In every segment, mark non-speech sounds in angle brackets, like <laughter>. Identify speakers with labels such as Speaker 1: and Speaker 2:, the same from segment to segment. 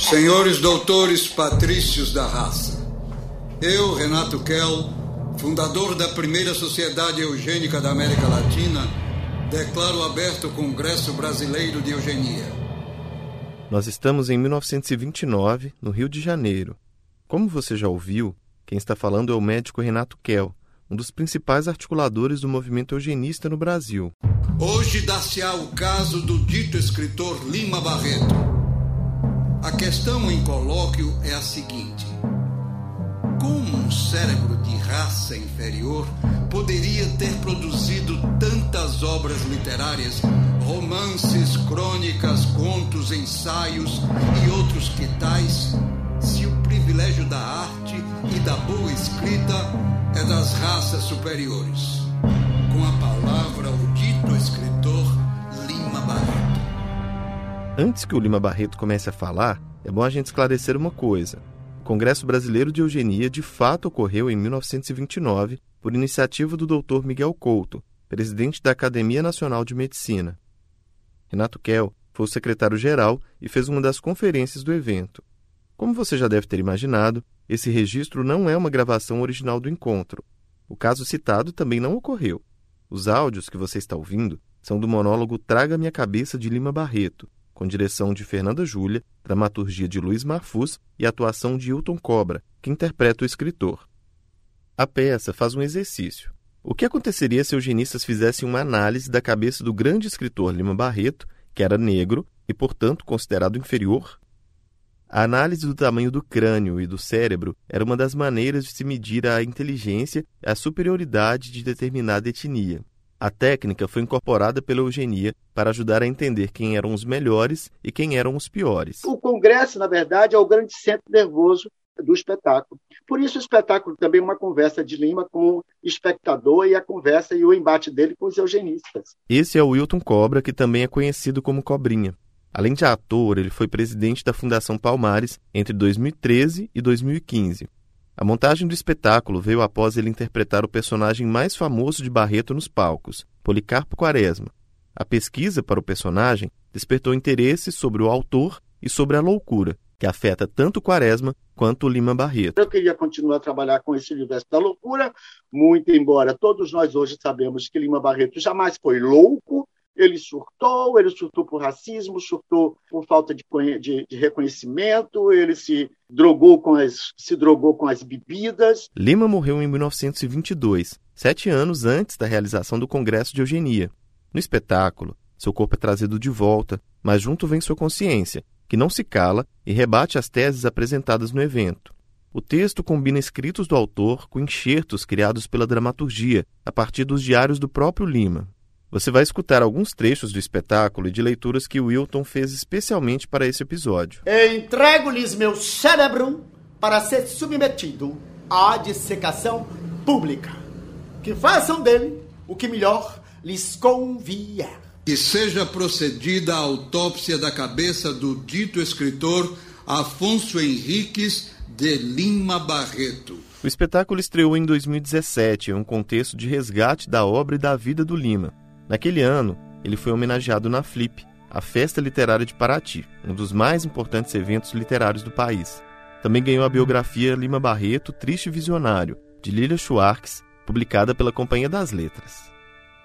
Speaker 1: Senhores doutores patrícios da raça, eu, Renato Kell, fundador da primeira Sociedade Eugênica da América Latina, declaro aberto o Congresso Brasileiro de Eugenia.
Speaker 2: Nós estamos em 1929, no Rio de Janeiro. Como você já ouviu, quem está falando é o médico Renato Kell, um dos principais articuladores do movimento eugenista no Brasil.
Speaker 1: Hoje dá-se-á o caso do dito escritor Lima Barreto. A questão em colóquio é a seguinte: como um cérebro de raça inferior poderia ter produzido tantas obras literárias, romances, crônicas, contos, ensaios e outros que tais, se o privilégio da arte e da boa escrita é das raças superiores? Com a palavra, o
Speaker 2: Antes que o Lima Barreto comece a falar, é bom a gente esclarecer uma coisa. O Congresso Brasileiro de Eugenia de fato ocorreu em 1929 por iniciativa do Dr. Miguel Couto, presidente da Academia Nacional de Medicina. Renato Kell foi o secretário-geral e fez uma das conferências do evento. Como você já deve ter imaginado, esse registro não é uma gravação original do encontro. O caso citado também não ocorreu. Os áudios que você está ouvindo são do monólogo Traga Minha Cabeça de Lima Barreto, com direção de Fernanda Júlia, dramaturgia de Luiz Marfus e atuação de Hilton Cobra, que interpreta o escritor. A peça faz um exercício. O que aconteceria se os eugenistas fizessem uma análise da cabeça do grande escritor Lima Barreto, que era negro e, portanto, considerado inferior? A análise do tamanho do crânio e do cérebro era uma das maneiras de se medir a inteligência e a superioridade de determinada etnia. A técnica foi incorporada pela eugenia para ajudar a entender quem eram os melhores e quem eram os piores.
Speaker 3: O Congresso, na verdade, é o grande centro nervoso do espetáculo. Por isso, o espetáculo também é uma conversa de Lima com o espectador e a conversa e o embate dele com os eugenistas.
Speaker 2: Esse é o Wilton Cobra, que também é conhecido como Cobrinha. Além de ator, ele foi presidente da Fundação Palmares entre 2013 e 2015. A montagem do espetáculo veio após ele interpretar o personagem mais famoso de Barreto nos palcos, Policarpo Quaresma. A pesquisa para o personagem despertou interesse sobre o autor e sobre a loucura, que afeta tanto Quaresma quanto Lima Barreto.
Speaker 3: Eu queria continuar a trabalhar com esse universo da loucura, muito embora todos nós hoje sabemos que Lima Barreto jamais foi louco, ele surtou, ele surtou por racismo, surtou por falta de, de, de, reconhecimento, ele se drogou com as se drogou com as bebidas.
Speaker 2: Lima morreu em 1922, sete anos antes da realização do Congresso de Eugenia. No espetáculo, seu corpo é trazido de volta, mas junto vem sua consciência, que não se cala e rebate as teses apresentadas no evento. O texto combina escritos do autor com enxertos criados pela dramaturgia, a partir dos diários do próprio Lima. Você vai escutar alguns trechos do espetáculo e de leituras que Wilton fez especialmente para esse episódio.
Speaker 4: Entrego-lhes meu cérebro para ser submetido à dissecação pública. Que façam dele o que melhor lhes convier.
Speaker 1: Que seja procedida a autópsia da cabeça do dito escritor Afonso Henriques de Lima Barreto.
Speaker 2: O espetáculo estreou em 2017 em um contexto de resgate da obra e da vida do Lima. Naquele ano, ele foi homenageado na Flip, a Festa Literária de Paraty, um dos mais importantes eventos literários do país. Também ganhou a biografia Lima Barreto, Triste Visionário, de Lilia Schwartz, publicada pela Companhia das Letras.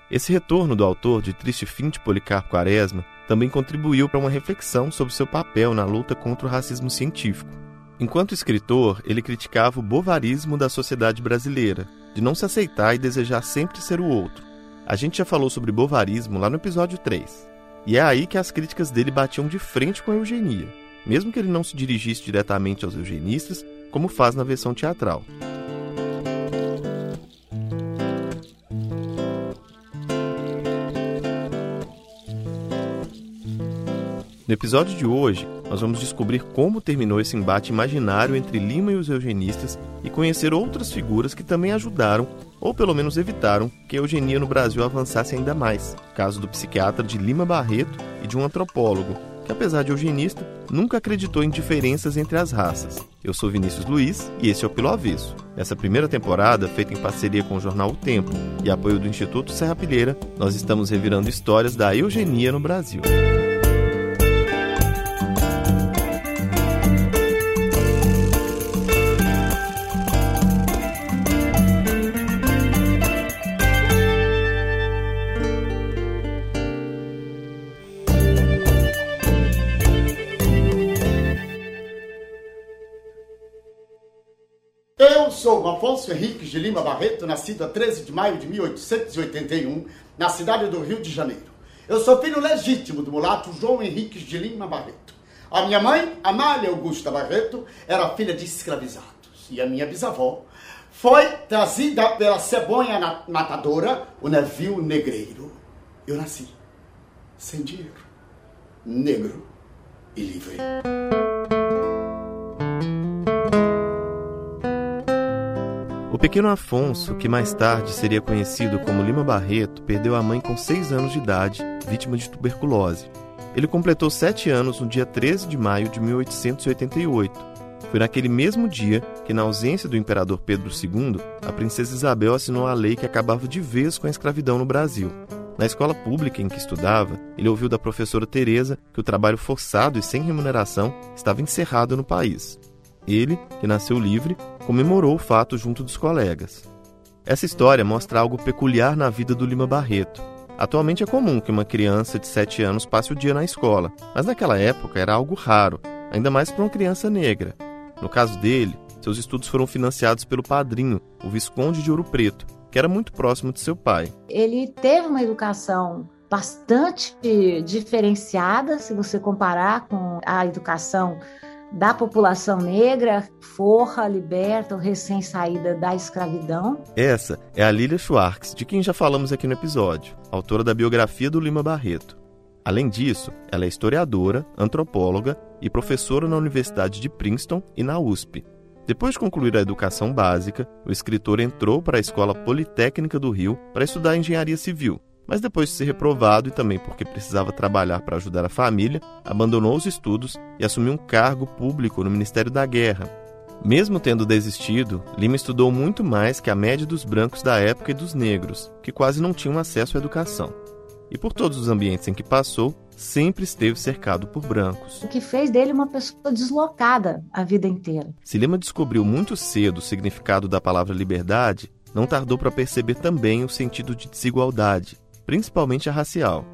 Speaker 2: Esse retorno do autor de Triste Fim de Policarpo Quaresma também contribuiu para uma reflexão sobre seu papel na luta contra o racismo científico. Enquanto escritor, ele criticava o bovarismo da sociedade brasileira, de não se aceitar e desejar sempre ser o outro, a gente já falou sobre bovarismo lá no episódio 3. E é aí que as críticas dele batiam de frente com a eugenia, mesmo que ele não se dirigisse diretamente aos eugenistas, como faz na versão teatral. No episódio de hoje, nós vamos descobrir como terminou esse embate imaginário entre Lima e os eugenistas e conhecer outras figuras que também ajudaram, ou pelo menos evitaram, que a eugenia no Brasil avançasse ainda mais. Caso do psiquiatra de Lima Barreto e de um antropólogo, que apesar de eugenista, nunca acreditou em diferenças entre as raças. Eu sou Vinícius Luiz e esse é o Pilo Avesso. Nessa primeira temporada, feita em parceria com o jornal O Tempo e apoio do Instituto Serra Pilheira, nós estamos revirando histórias da eugenia no Brasil.
Speaker 4: Sou Afonso Henrique de Lima Barreto, nascido a 13 de maio de 1881, na cidade do Rio de Janeiro. Eu sou filho legítimo do mulato João Henrique de Lima Barreto. A minha mãe, Amália Augusta Barreto, era filha de escravizados. E a minha bisavó foi trazida pela cebonha matadora, o navio negreiro. Eu nasci sem dinheiro, negro e livre.
Speaker 2: O pequeno Afonso, que mais tarde seria conhecido como Lima Barreto, perdeu a mãe com seis anos de idade, vítima de tuberculose. Ele completou sete anos no dia 13 de maio de 1888. Foi naquele mesmo dia que, na ausência do imperador Pedro II, a princesa Isabel assinou a lei que acabava de vez com a escravidão no Brasil. Na escola pública em que estudava, ele ouviu da professora Teresa que o trabalho forçado e sem remuneração estava encerrado no país. Ele, que nasceu livre, comemorou o fato junto dos colegas. Essa história mostra algo peculiar na vida do Lima Barreto. Atualmente é comum que uma criança de 7 anos passe o dia na escola, mas naquela época era algo raro, ainda mais para uma criança negra. No caso dele, seus estudos foram financiados pelo padrinho, o Visconde de Ouro Preto, que era muito próximo de seu pai.
Speaker 5: Ele teve uma educação bastante diferenciada, se você comparar com a educação da população negra, forra, liberta ou recém-saída da escravidão.
Speaker 2: Essa é a Lilia Schwartz, de quem já falamos aqui no episódio, autora da biografia do Lima Barreto. Além disso, ela é historiadora, antropóloga e professora na Universidade de Princeton e na USP. Depois de concluir a educação básica, o escritor entrou para a Escola Politécnica do Rio para estudar engenharia civil mas depois de ser reprovado e também porque precisava trabalhar para ajudar a família, abandonou os estudos e assumiu um cargo público no Ministério da Guerra. Mesmo tendo desistido, Lima estudou muito mais que a média dos brancos da época e dos negros, que quase não tinham acesso à educação. E por todos os ambientes em que passou, sempre esteve cercado por brancos.
Speaker 5: O que fez dele uma pessoa deslocada a vida inteira.
Speaker 2: Se Lima descobriu muito cedo o significado da palavra liberdade, não tardou para perceber também o sentido de desigualdade, principalmente a racial.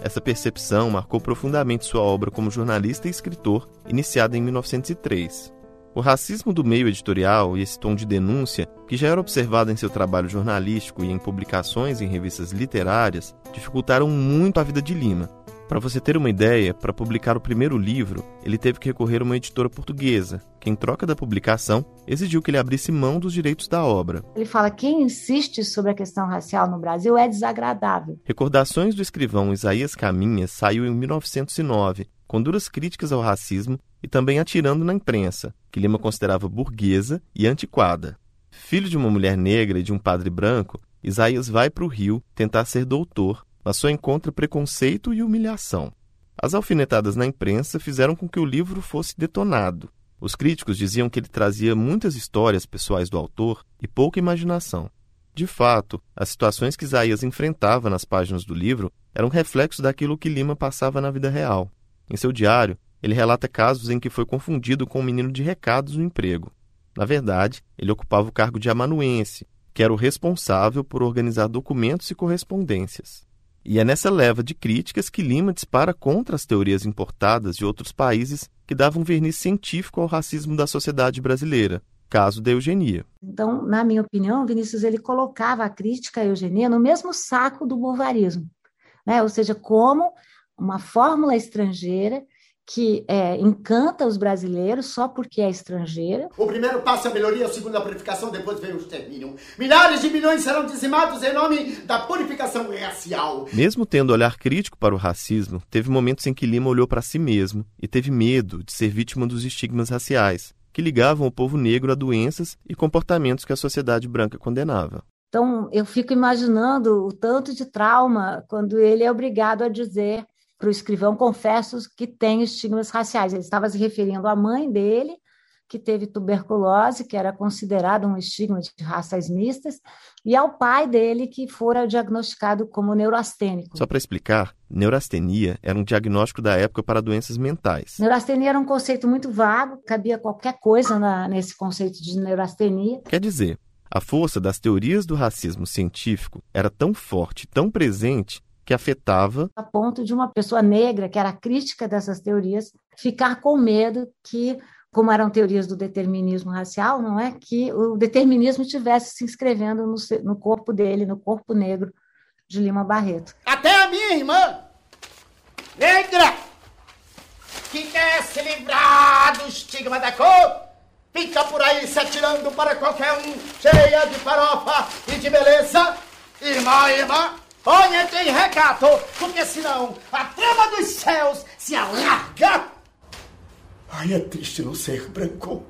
Speaker 2: Essa percepção marcou profundamente sua obra como jornalista e escritor, iniciada em 1903. O racismo do meio editorial e esse tom de denúncia, que já era observado em seu trabalho jornalístico e em publicações em revistas literárias, dificultaram muito a vida de Lima, para você ter uma ideia, para publicar o primeiro livro, ele teve que recorrer a uma editora portuguesa, que, em troca da publicação, exigiu que ele abrisse mão dos direitos da obra.
Speaker 5: Ele fala: quem insiste sobre a questão racial no Brasil é desagradável.
Speaker 2: Recordações do escrivão Isaías Caminha saiu em 1909, com duras críticas ao racismo e também atirando na imprensa, que Lima considerava burguesa e antiquada. Filho de uma mulher negra e de um padre branco, Isaías vai para o Rio tentar ser doutor mas só encontra preconceito e humilhação. As alfinetadas na imprensa fizeram com que o livro fosse detonado. Os críticos diziam que ele trazia muitas histórias pessoais do autor e pouca imaginação. De fato, as situações que Isaías enfrentava nas páginas do livro eram reflexos daquilo que Lima passava na vida real. Em seu diário, ele relata casos em que foi confundido com um menino de recados no emprego. Na verdade, ele ocupava o cargo de amanuense, que era o responsável por organizar documentos e correspondências. E é nessa leva de críticas que Lima dispara contra as teorias importadas de outros países que davam verniz científico ao racismo da sociedade brasileira, caso da eugenia.
Speaker 5: Então, na minha opinião, Vinícius ele colocava a crítica à eugenia no mesmo saco do bovarismo, né? ou seja, como uma fórmula estrangeira que é, encanta os brasileiros só porque é estrangeira.
Speaker 4: O primeiro passo é a melhoria, o segundo a purificação, depois vem o extermínio. Milhares de milhões serão dizimados em nome da purificação racial.
Speaker 2: Mesmo tendo olhar crítico para o racismo, teve momentos em que Lima olhou para si mesmo e teve medo de ser vítima dos estigmas raciais, que ligavam o povo negro a doenças e comportamentos que a sociedade branca condenava.
Speaker 5: Então, eu fico imaginando o tanto de trauma quando ele é obrigado a dizer para o escrivão, confesso que tem estigmas raciais. Ele estava se referindo à mãe dele, que teve tuberculose, que era considerado um estigma de raças mistas, e ao pai dele, que fora diagnosticado como neurastênico.
Speaker 2: Só para explicar, neurastenia era um diagnóstico da época para doenças mentais.
Speaker 5: Neurastenia era um conceito muito vago, cabia qualquer coisa na, nesse conceito de neurastenia.
Speaker 2: Quer dizer, a força das teorias do racismo científico era tão forte, tão presente, que afetava.
Speaker 5: A ponto de uma pessoa negra, que era crítica dessas teorias, ficar com medo que como eram teorias do determinismo racial, não é que o determinismo estivesse se inscrevendo no, no corpo dele, no corpo negro de Lima Barreto.
Speaker 4: Até a minha irmã, negra, que quer se livrar do estigma da cor, fica por aí se atirando para qualquer um, cheia de farofa e de beleza. Irmã, irmã, Olha, tem recato, porque senão a trama dos céus se alarga. Ai, é triste não ser branco.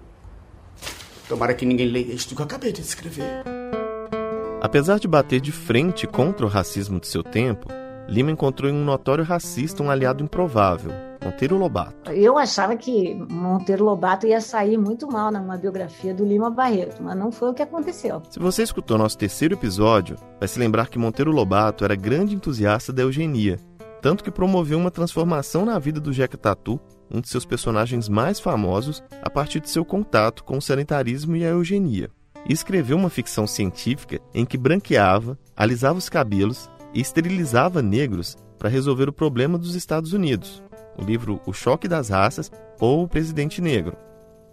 Speaker 4: Tomara que ninguém leia isto que eu acabei de escrever.
Speaker 2: Apesar de bater de frente contra o racismo de seu tempo, Lima encontrou em um notório racista um aliado improvável, Monteiro Lobato.
Speaker 5: Eu achava que Monteiro Lobato ia sair muito mal numa biografia do Lima Barreto, mas não foi o que aconteceu.
Speaker 2: Se você escutou nosso terceiro episódio, vai se lembrar que Monteiro Lobato era grande entusiasta da eugenia, tanto que promoveu uma transformação na vida do Jeca Tatu, um de seus personagens mais famosos, a partir de seu contato com o sanitarismo e a eugenia. E escreveu uma ficção científica em que branqueava, alisava os cabelos e esterilizava negros para resolver o problema dos Estados Unidos, o livro O Choque das Raças ou O Presidente Negro.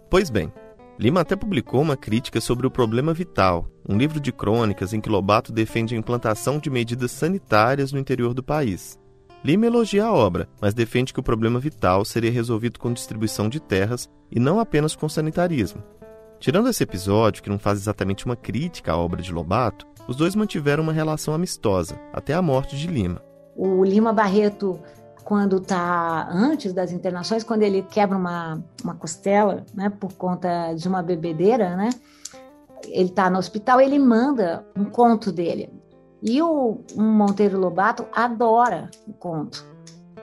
Speaker 2: Pois bem, Lima até publicou uma crítica sobre o problema vital, um livro de crônicas em que Lobato defende a implantação de medidas sanitárias no interior do país. Lima elogia a obra, mas defende que o problema vital seria resolvido com distribuição de terras e não apenas com sanitarismo. Tirando esse episódio, que não faz exatamente uma crítica à obra de Lobato, os dois mantiveram uma relação amistosa, até a morte de Lima.
Speaker 5: O Lima Barreto, quando está antes das internações, quando ele quebra uma, uma costela, né, por conta de uma bebedeira, né, ele está no hospital, ele manda um conto dele. E o Monteiro Lobato adora o conto.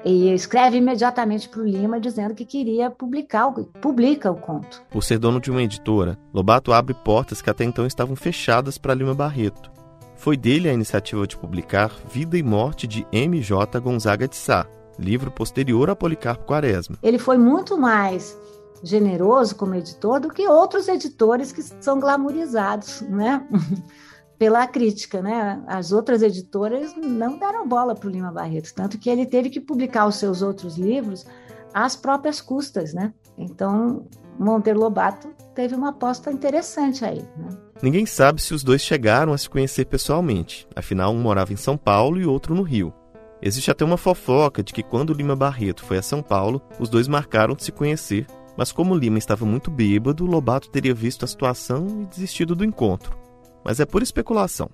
Speaker 5: E escreve imediatamente para o Lima dizendo que queria publicar, publica o conto.
Speaker 2: Por ser dono de uma editora, Lobato abre portas que até então estavam fechadas para Lima Barreto. Foi dele a iniciativa de publicar Vida e Morte de M.J. Gonzaga de Sá, livro posterior a Policarpo Quaresma.
Speaker 5: Ele foi muito mais generoso como editor do que outros editores que são glamorizados, né? <laughs> pela crítica, né? As outras editoras não deram bola para o Lima Barreto, tanto que ele teve que publicar os seus outros livros às próprias custas, né? Então, Monteiro Lobato teve uma aposta interessante aí. Né?
Speaker 2: Ninguém sabe se os dois chegaram a se conhecer pessoalmente, afinal, um morava em São Paulo e outro no Rio. Existe até uma fofoca de que quando Lima Barreto foi a São Paulo, os dois marcaram de se conhecer, mas como Lima estava muito bêbado, Lobato teria visto a situação e desistido do encontro mas é por especulação.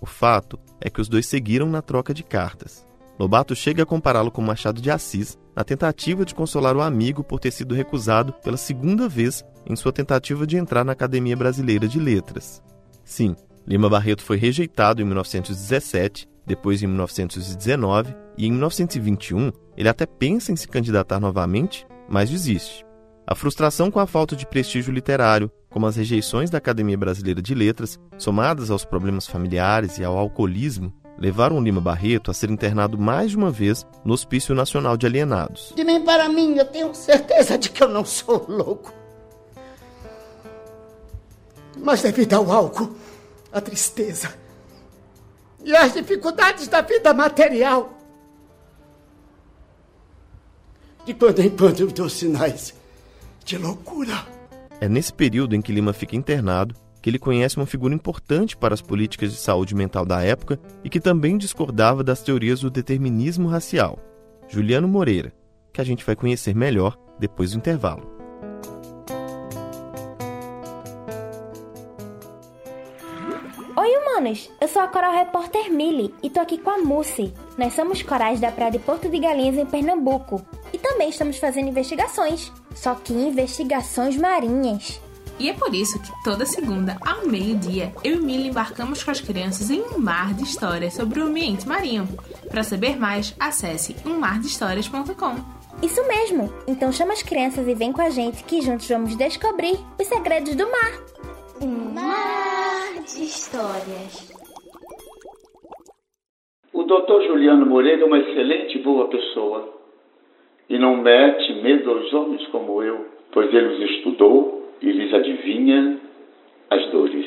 Speaker 2: O fato é que os dois seguiram na troca de cartas. Lobato chega a compará-lo com Machado de Assis na tentativa de consolar o amigo por ter sido recusado pela segunda vez em sua tentativa de entrar na Academia Brasileira de Letras. Sim, Lima Barreto foi rejeitado em 1917, depois em 1919 e em 1921 ele até pensa em se candidatar novamente, mas desiste. A frustração com a falta de prestígio literário, como as rejeições da Academia Brasileira de Letras, somadas aos problemas familiares e ao alcoolismo, levaram Lima Barreto a ser internado mais de uma vez no Hospício Nacional de Alienados.
Speaker 4: De mim para mim, eu tenho certeza de que eu não sou louco. Mas devido ao álcool, a tristeza e as dificuldades da vida material, de quando em quando eu dou sinais de loucura.
Speaker 2: É nesse período em que Lima fica internado que ele conhece uma figura importante para as políticas de saúde mental da época e que também discordava das teorias do determinismo racial, Juliano Moreira, que a gente vai conhecer melhor depois do intervalo.
Speaker 6: Eu sou a Coral Repórter Mili e tô aqui com a Mussi. Nós somos corais da Praia de Porto de Galinhas, em Pernambuco. E também estamos fazendo investigações só que investigações marinhas.
Speaker 7: E é por isso que toda segunda, ao meio-dia, eu e Mila embarcamos com as crianças em um mar de histórias sobre o ambiente marinho. Para saber mais, acesse ummardhistórias.com.
Speaker 6: Isso mesmo! Então chama as crianças e vem com a gente que juntos vamos descobrir os segredos do mar.
Speaker 8: Um mar de histórias.
Speaker 9: O Dr. Juliano Moreira é uma excelente e boa pessoa e não mete medo aos homens como eu, pois ele os estudou e lhes adivinha as dores.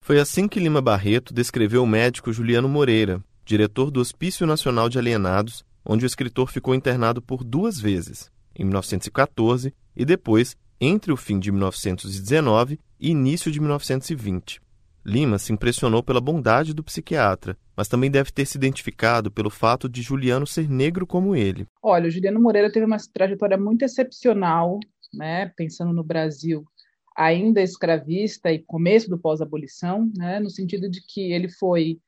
Speaker 2: Foi assim que Lima Barreto descreveu o médico Juliano Moreira, diretor do Hospício Nacional de Alienados, onde o escritor ficou internado por duas vezes, em 1914 e depois entre o fim de 1919 e início de 1920. Lima se impressionou pela bondade do psiquiatra, mas também deve ter se identificado pelo fato de Juliano ser negro como ele.
Speaker 10: Olha, o Juliano Moreira teve uma trajetória muito excepcional, né, pensando no Brasil ainda escravista e começo do pós-abolição, né, no sentido de que ele foi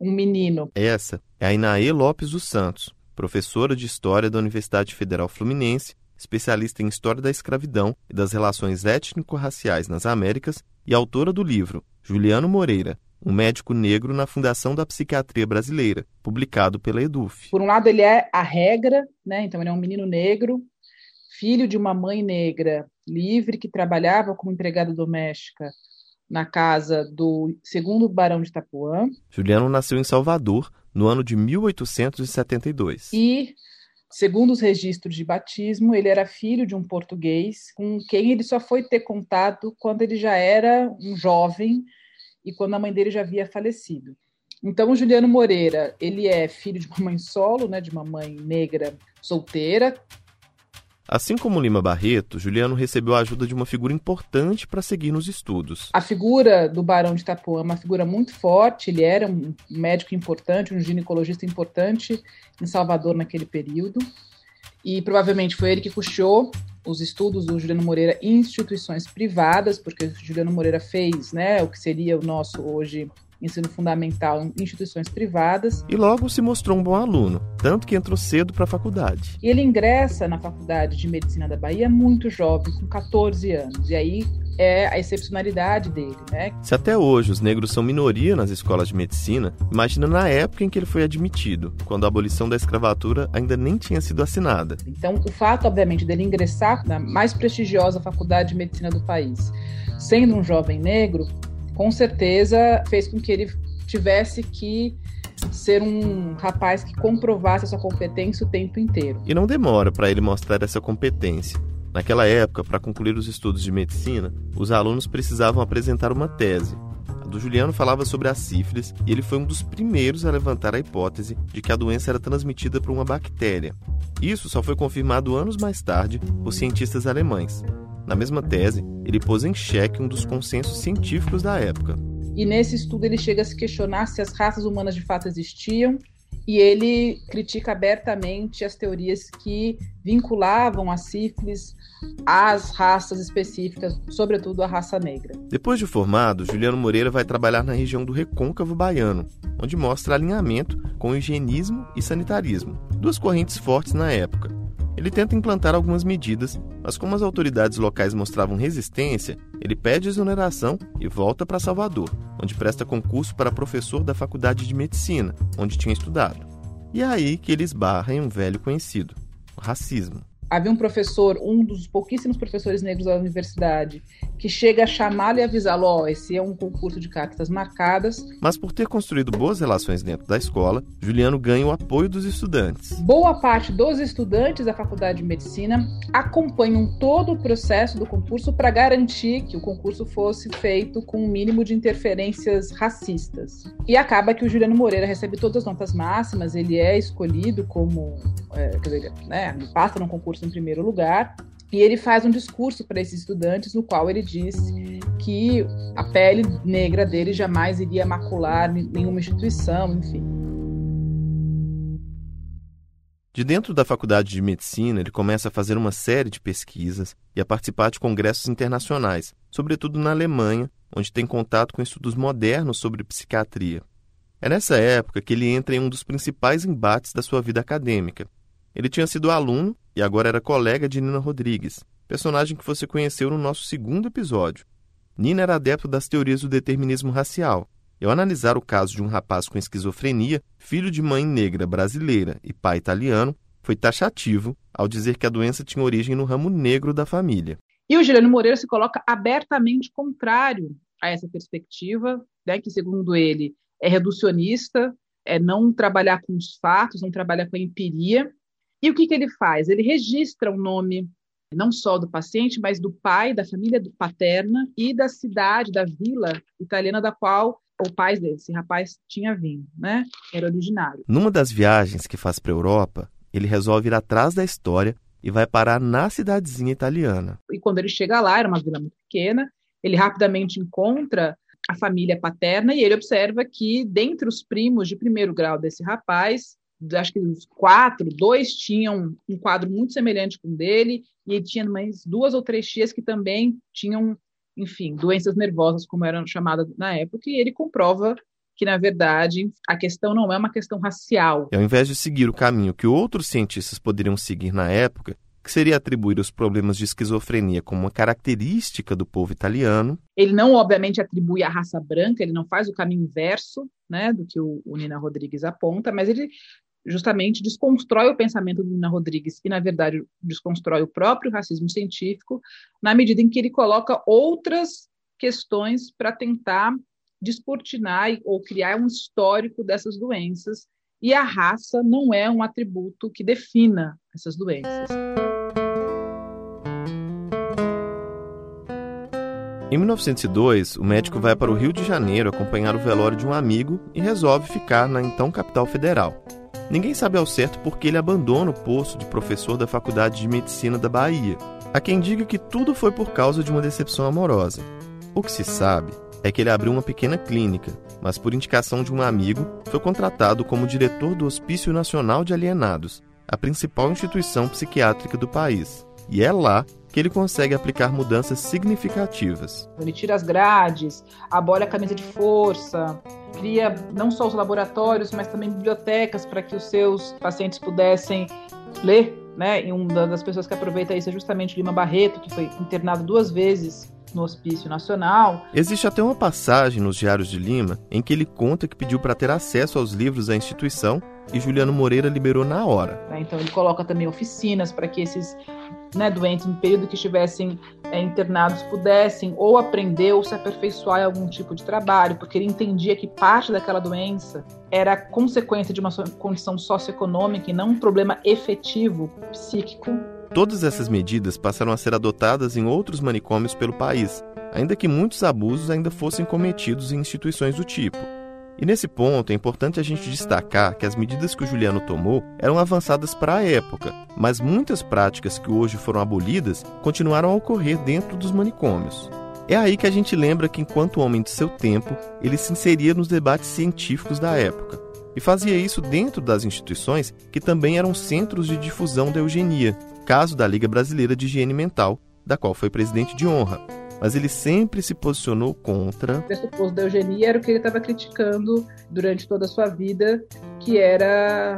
Speaker 10: um menino.
Speaker 2: Essa é a Inaê Lopes dos Santos, professora de História da Universidade Federal Fluminense, especialista em História da Escravidão e das Relações Étnico-Raciais nas Américas e autora do livro Juliano Moreira, um médico negro na Fundação da Psiquiatria Brasileira, publicado pela EDUF.
Speaker 10: Por um lado, ele é a regra, né? então ele é um menino negro, filho de uma mãe negra livre que trabalhava como empregada doméstica na casa do segundo barão de Itapuã.
Speaker 2: Juliano nasceu em Salvador no ano de 1872.
Speaker 10: E, segundo os registros de batismo, ele era filho de um português com quem ele só foi ter contato quando ele já era um jovem e quando a mãe dele já havia falecido. Então, o Juliano Moreira, ele é filho de uma mãe solo, né, de uma mãe negra solteira,
Speaker 2: Assim como Lima Barreto, Juliano recebeu a ajuda de uma figura importante para seguir nos estudos.
Speaker 10: A figura do Barão de Itapuã é uma figura muito forte, ele era um médico importante, um ginecologista importante em Salvador naquele período, e provavelmente foi ele que puxou os estudos do Juliano Moreira em instituições privadas, porque Juliano Moreira fez né, o que seria o nosso hoje ensino fundamental em instituições privadas.
Speaker 2: E logo se mostrou um bom aluno, tanto que entrou cedo para a faculdade.
Speaker 10: E ele ingressa na Faculdade de Medicina da Bahia muito jovem, com 14 anos. E aí é a excepcionalidade dele, né?
Speaker 2: Se até hoje os negros são minoria nas escolas de medicina, imagina na época em que ele foi admitido, quando a abolição da escravatura ainda nem tinha sido assinada.
Speaker 10: Então, o fato, obviamente, dele ingressar na mais prestigiosa faculdade de medicina do país, sendo um jovem negro, com certeza fez com que ele tivesse que ser um rapaz que comprovasse a sua competência o tempo inteiro.
Speaker 2: E não demora para ele mostrar essa competência. Naquela época, para concluir os estudos de medicina, os alunos precisavam apresentar uma tese. A do Juliano falava sobre a sífilis e ele foi um dos primeiros a levantar a hipótese de que a doença era transmitida por uma bactéria. Isso só foi confirmado anos mais tarde por cientistas alemães. Na mesma tese, ele pôs em xeque um dos consensos científicos da época.
Speaker 10: E nesse estudo ele chega a se questionar se as raças humanas de fato existiam, e ele critica abertamente as teorias que vinculavam a sífilis às raças específicas, sobretudo a raça negra.
Speaker 2: Depois de formado, Juliano Moreira vai trabalhar na região do Recôncavo Baiano, onde mostra alinhamento com o higienismo e sanitarismo, duas correntes fortes na época. Ele tenta implantar algumas medidas, mas como as autoridades locais mostravam resistência, ele pede exoneração e volta para Salvador, onde presta concurso para professor da Faculdade de Medicina, onde tinha estudado. E é aí que ele esbarra em um velho conhecido: o racismo
Speaker 10: havia um professor, um dos pouquíssimos professores negros da universidade, que chega a chamá-lo e avisá-lo: ó, oh, esse é um concurso de cartas marcadas.
Speaker 2: Mas por ter construído boas relações dentro da escola, Juliano ganha o apoio dos estudantes.
Speaker 10: Boa parte dos estudantes da Faculdade de Medicina acompanham todo o processo do concurso para garantir que o concurso fosse feito com um mínimo de interferências racistas. E acaba que o Juliano Moreira recebe todas as notas máximas, ele é escolhido como, é, quer dizer, né, passa num concurso em primeiro lugar. E ele faz um discurso para esses estudantes, no qual ele diz que a pele negra dele jamais iria macular nenhuma instituição, enfim.
Speaker 2: De dentro da faculdade de medicina, ele começa a fazer uma série de pesquisas e a participar de congressos internacionais, sobretudo na Alemanha, onde tem contato com estudos modernos sobre psiquiatria. É nessa época que ele entra em um dos principais embates da sua vida acadêmica. Ele tinha sido aluno e agora era colega de Nina Rodrigues, personagem que você conheceu no nosso segundo episódio. Nina era adepto das teorias do determinismo racial. Ao analisar o caso de um rapaz com esquizofrenia, filho de mãe negra brasileira e pai italiano, foi taxativo ao dizer que a doença tinha origem no ramo negro da família.
Speaker 10: E o Juliano Moreira se coloca abertamente contrário a essa perspectiva, né, que, segundo ele, é reducionista, é não trabalhar com os fatos, não trabalhar com a empiria, e o que, que ele faz? Ele registra o nome não só do paciente, mas do pai, da família paterna e da cidade, da vila italiana da qual o pai desse rapaz tinha vindo, né? Era originário.
Speaker 2: Numa das viagens que faz para a Europa, ele resolve ir atrás da história e vai parar na cidadezinha italiana.
Speaker 10: E quando ele chega lá, era uma vila muito pequena, ele rapidamente encontra a família paterna e ele observa que, dentre os primos de primeiro grau desse rapaz, acho que os quatro, dois tinham um quadro muito semelhante com o dele, e ele tinha mais duas ou três tias que também tinham, enfim, doenças nervosas, como eram chamadas na época, e ele comprova que, na verdade, a questão não é uma questão racial.
Speaker 2: E ao invés de seguir o caminho que outros cientistas poderiam seguir na época, que seria atribuir os problemas de esquizofrenia como uma característica do povo italiano.
Speaker 10: Ele não, obviamente, atribui a raça branca, ele não faz o caminho inverso né, do que o, o Nina Rodrigues aponta, mas ele justamente desconstrói o pensamento do Nina Rodrigues e, na verdade, desconstrói o próprio racismo científico, na medida em que ele coloca outras questões para tentar descortinar ou criar um histórico dessas doenças, e a raça não é um atributo que defina essas doenças.
Speaker 2: Em 1902, o médico vai para o Rio de Janeiro acompanhar o velório de um amigo e resolve ficar na então capital federal. Ninguém sabe ao certo por que ele abandona o posto de professor da Faculdade de Medicina da Bahia. Há quem diga que tudo foi por causa de uma decepção amorosa. O que se sabe é que ele abriu uma pequena clínica, mas por indicação de um amigo, foi contratado como diretor do Hospício Nacional de Alienados, a principal instituição psiquiátrica do país. E é lá que ele consegue aplicar mudanças significativas.
Speaker 10: Ele tira as grades, abole a camisa de força, cria não só os laboratórios, mas também bibliotecas para que os seus pacientes pudessem ler. Né? E uma das pessoas que aproveita isso é justamente Lima Barreto, que foi internado duas vezes no Hospício Nacional.
Speaker 2: Existe até uma passagem nos Diários de Lima em que ele conta que pediu para ter acesso aos livros da instituição e Juliano Moreira liberou na hora.
Speaker 10: Tá, então ele coloca também oficinas para que esses né, doentes, no período que estivessem é, internados, pudessem ou aprender ou se aperfeiçoar em algum tipo de trabalho, porque ele entendia que parte daquela doença era consequência de uma condição socioeconômica e não um problema efetivo psíquico
Speaker 2: Todas essas medidas passaram a ser adotadas em outros manicômios pelo país, ainda que muitos abusos ainda fossem cometidos em instituições do tipo. E nesse ponto é importante a gente destacar que as medidas que o Juliano tomou eram avançadas para a época, mas muitas práticas que hoje foram abolidas continuaram a ocorrer dentro dos manicômios. É aí que a gente lembra que, enquanto homem de seu tempo, ele se inseria nos debates científicos da época e fazia isso dentro das instituições que também eram centros de difusão da eugenia, caso da Liga Brasileira de Higiene Mental, da qual foi presidente de honra. Mas ele sempre se posicionou contra.
Speaker 10: O pressuposto da eugenia era o que ele estava criticando durante toda a sua vida, que era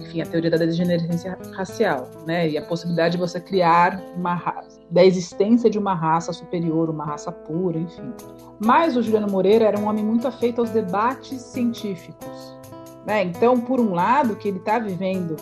Speaker 10: enfim, a teoria da degenerescência racial, né? E a possibilidade de você criar uma raça, da existência de uma raça superior, uma raça pura, enfim. Mas o Juliano Moreira era um homem muito afeito aos debates científicos, né? Então, por um lado, que ele está vivendo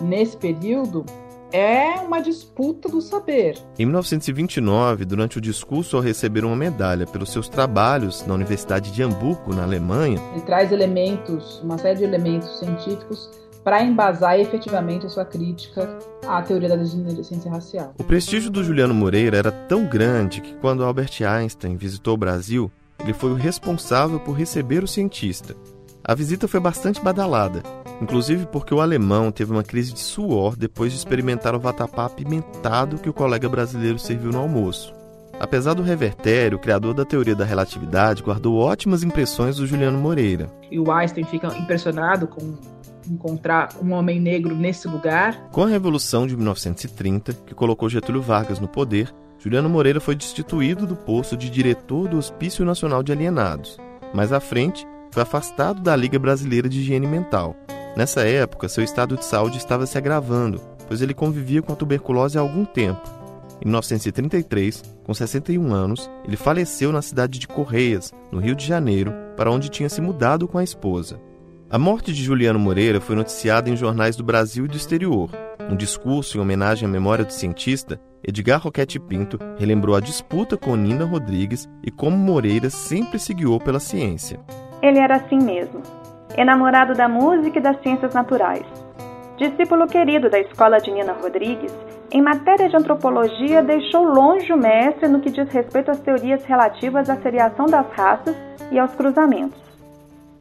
Speaker 10: nesse período é uma disputa do saber.
Speaker 2: Em 1929, durante o discurso ao receber uma medalha pelos seus trabalhos na Universidade de Hamburgo, na Alemanha,
Speaker 10: ele traz elementos, uma série de elementos científicos para embasar efetivamente a sua crítica à teoria da degenerescência racial.
Speaker 2: O prestígio do Juliano Moreira era tão grande que quando Albert Einstein visitou o Brasil, ele foi o responsável por receber o cientista. A visita foi bastante badalada inclusive porque o alemão teve uma crise de suor depois de experimentar o vatapá apimentado que o colega brasileiro serviu no almoço. Apesar do revertério, o criador da teoria da relatividade guardou ótimas impressões do Juliano Moreira.
Speaker 10: E o Einstein fica impressionado com encontrar um homem negro nesse lugar.
Speaker 2: Com a Revolução de 1930, que colocou Getúlio Vargas no poder, Juliano Moreira foi destituído do posto de diretor do Hospício Nacional de Alienados. Mais à frente, foi afastado da Liga Brasileira de Higiene Mental, Nessa época, seu estado de saúde estava se agravando, pois ele convivia com a tuberculose há algum tempo. Em 1933, com 61 anos, ele faleceu na cidade de Correias, no Rio de Janeiro, para onde tinha se mudado com a esposa. A morte de Juliano Moreira foi noticiada em jornais do Brasil e do exterior. Um discurso em homenagem à memória do cientista, Edgar Roquete Pinto relembrou a disputa com Nina Rodrigues e como Moreira sempre se guiou pela ciência.
Speaker 11: Ele era assim mesmo enamorado da música e das ciências naturais. Discípulo querido da escola de Nina Rodrigues, em matéria de antropologia deixou longe o mestre no que diz respeito às teorias relativas à seriação das raças e aos cruzamentos.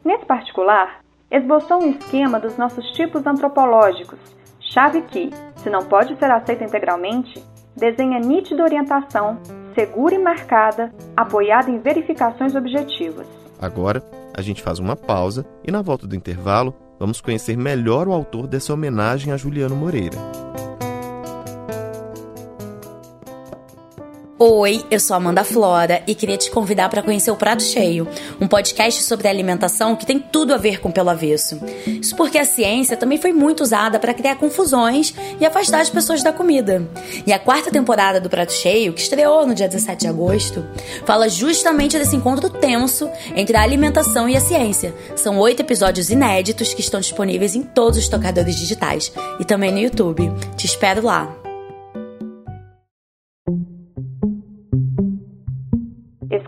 Speaker 11: Nesse particular, esboçou um esquema dos nossos tipos antropológicos, chave que, Se não pode ser aceita integralmente, desenha nítida orientação, segura e marcada, apoiada em verificações objetivas.
Speaker 2: Agora, a gente faz uma pausa e, na volta do intervalo, vamos conhecer melhor o autor dessa homenagem a Juliano Moreira.
Speaker 12: Oi, eu sou Amanda Flora e queria te convidar para conhecer o Prato Cheio, um podcast sobre alimentação que tem tudo a ver com pelo avesso. Isso porque a ciência também foi muito usada para criar confusões e afastar as pessoas da comida. E a quarta temporada do Prato Cheio, que estreou no dia 17 de agosto, fala justamente desse encontro tenso entre a alimentação e a ciência. São oito episódios inéditos que estão disponíveis em todos os tocadores digitais e também no YouTube. Te espero lá.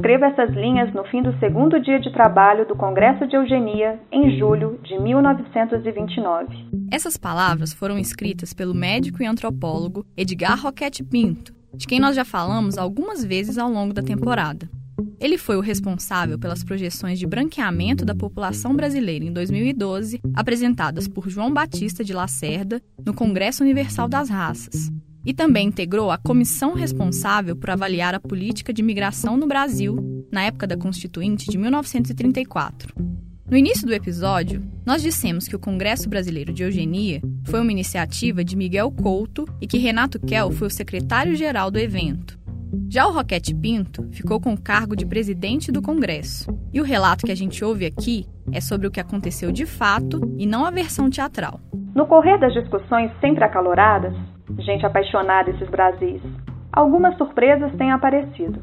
Speaker 11: Escreva essas linhas no fim do segundo dia de trabalho do Congresso de Eugenia, em julho de 1929.
Speaker 13: Essas palavras foram escritas pelo médico e antropólogo Edgar Roquette Pinto, de quem nós já falamos algumas vezes ao longo da temporada. Ele foi o responsável pelas projeções de branqueamento da população brasileira em 2012, apresentadas por João Batista de Lacerda no Congresso Universal das Raças, e também integrou a comissão responsável por avaliar a política de imigração no Brasil na época da Constituinte de 1934. No início do episódio, nós dissemos que o Congresso Brasileiro de Eugenia foi uma iniciativa de Miguel Couto e que Renato Kell foi o secretário-geral do evento. Já o Roquete Pinto ficou com o cargo de presidente do Congresso. E o relato que a gente ouve aqui é sobre o que aconteceu de fato e não a versão teatral.
Speaker 11: No correr das discussões sempre acaloradas, gente apaixonada esses Brasis, algumas surpresas têm aparecido.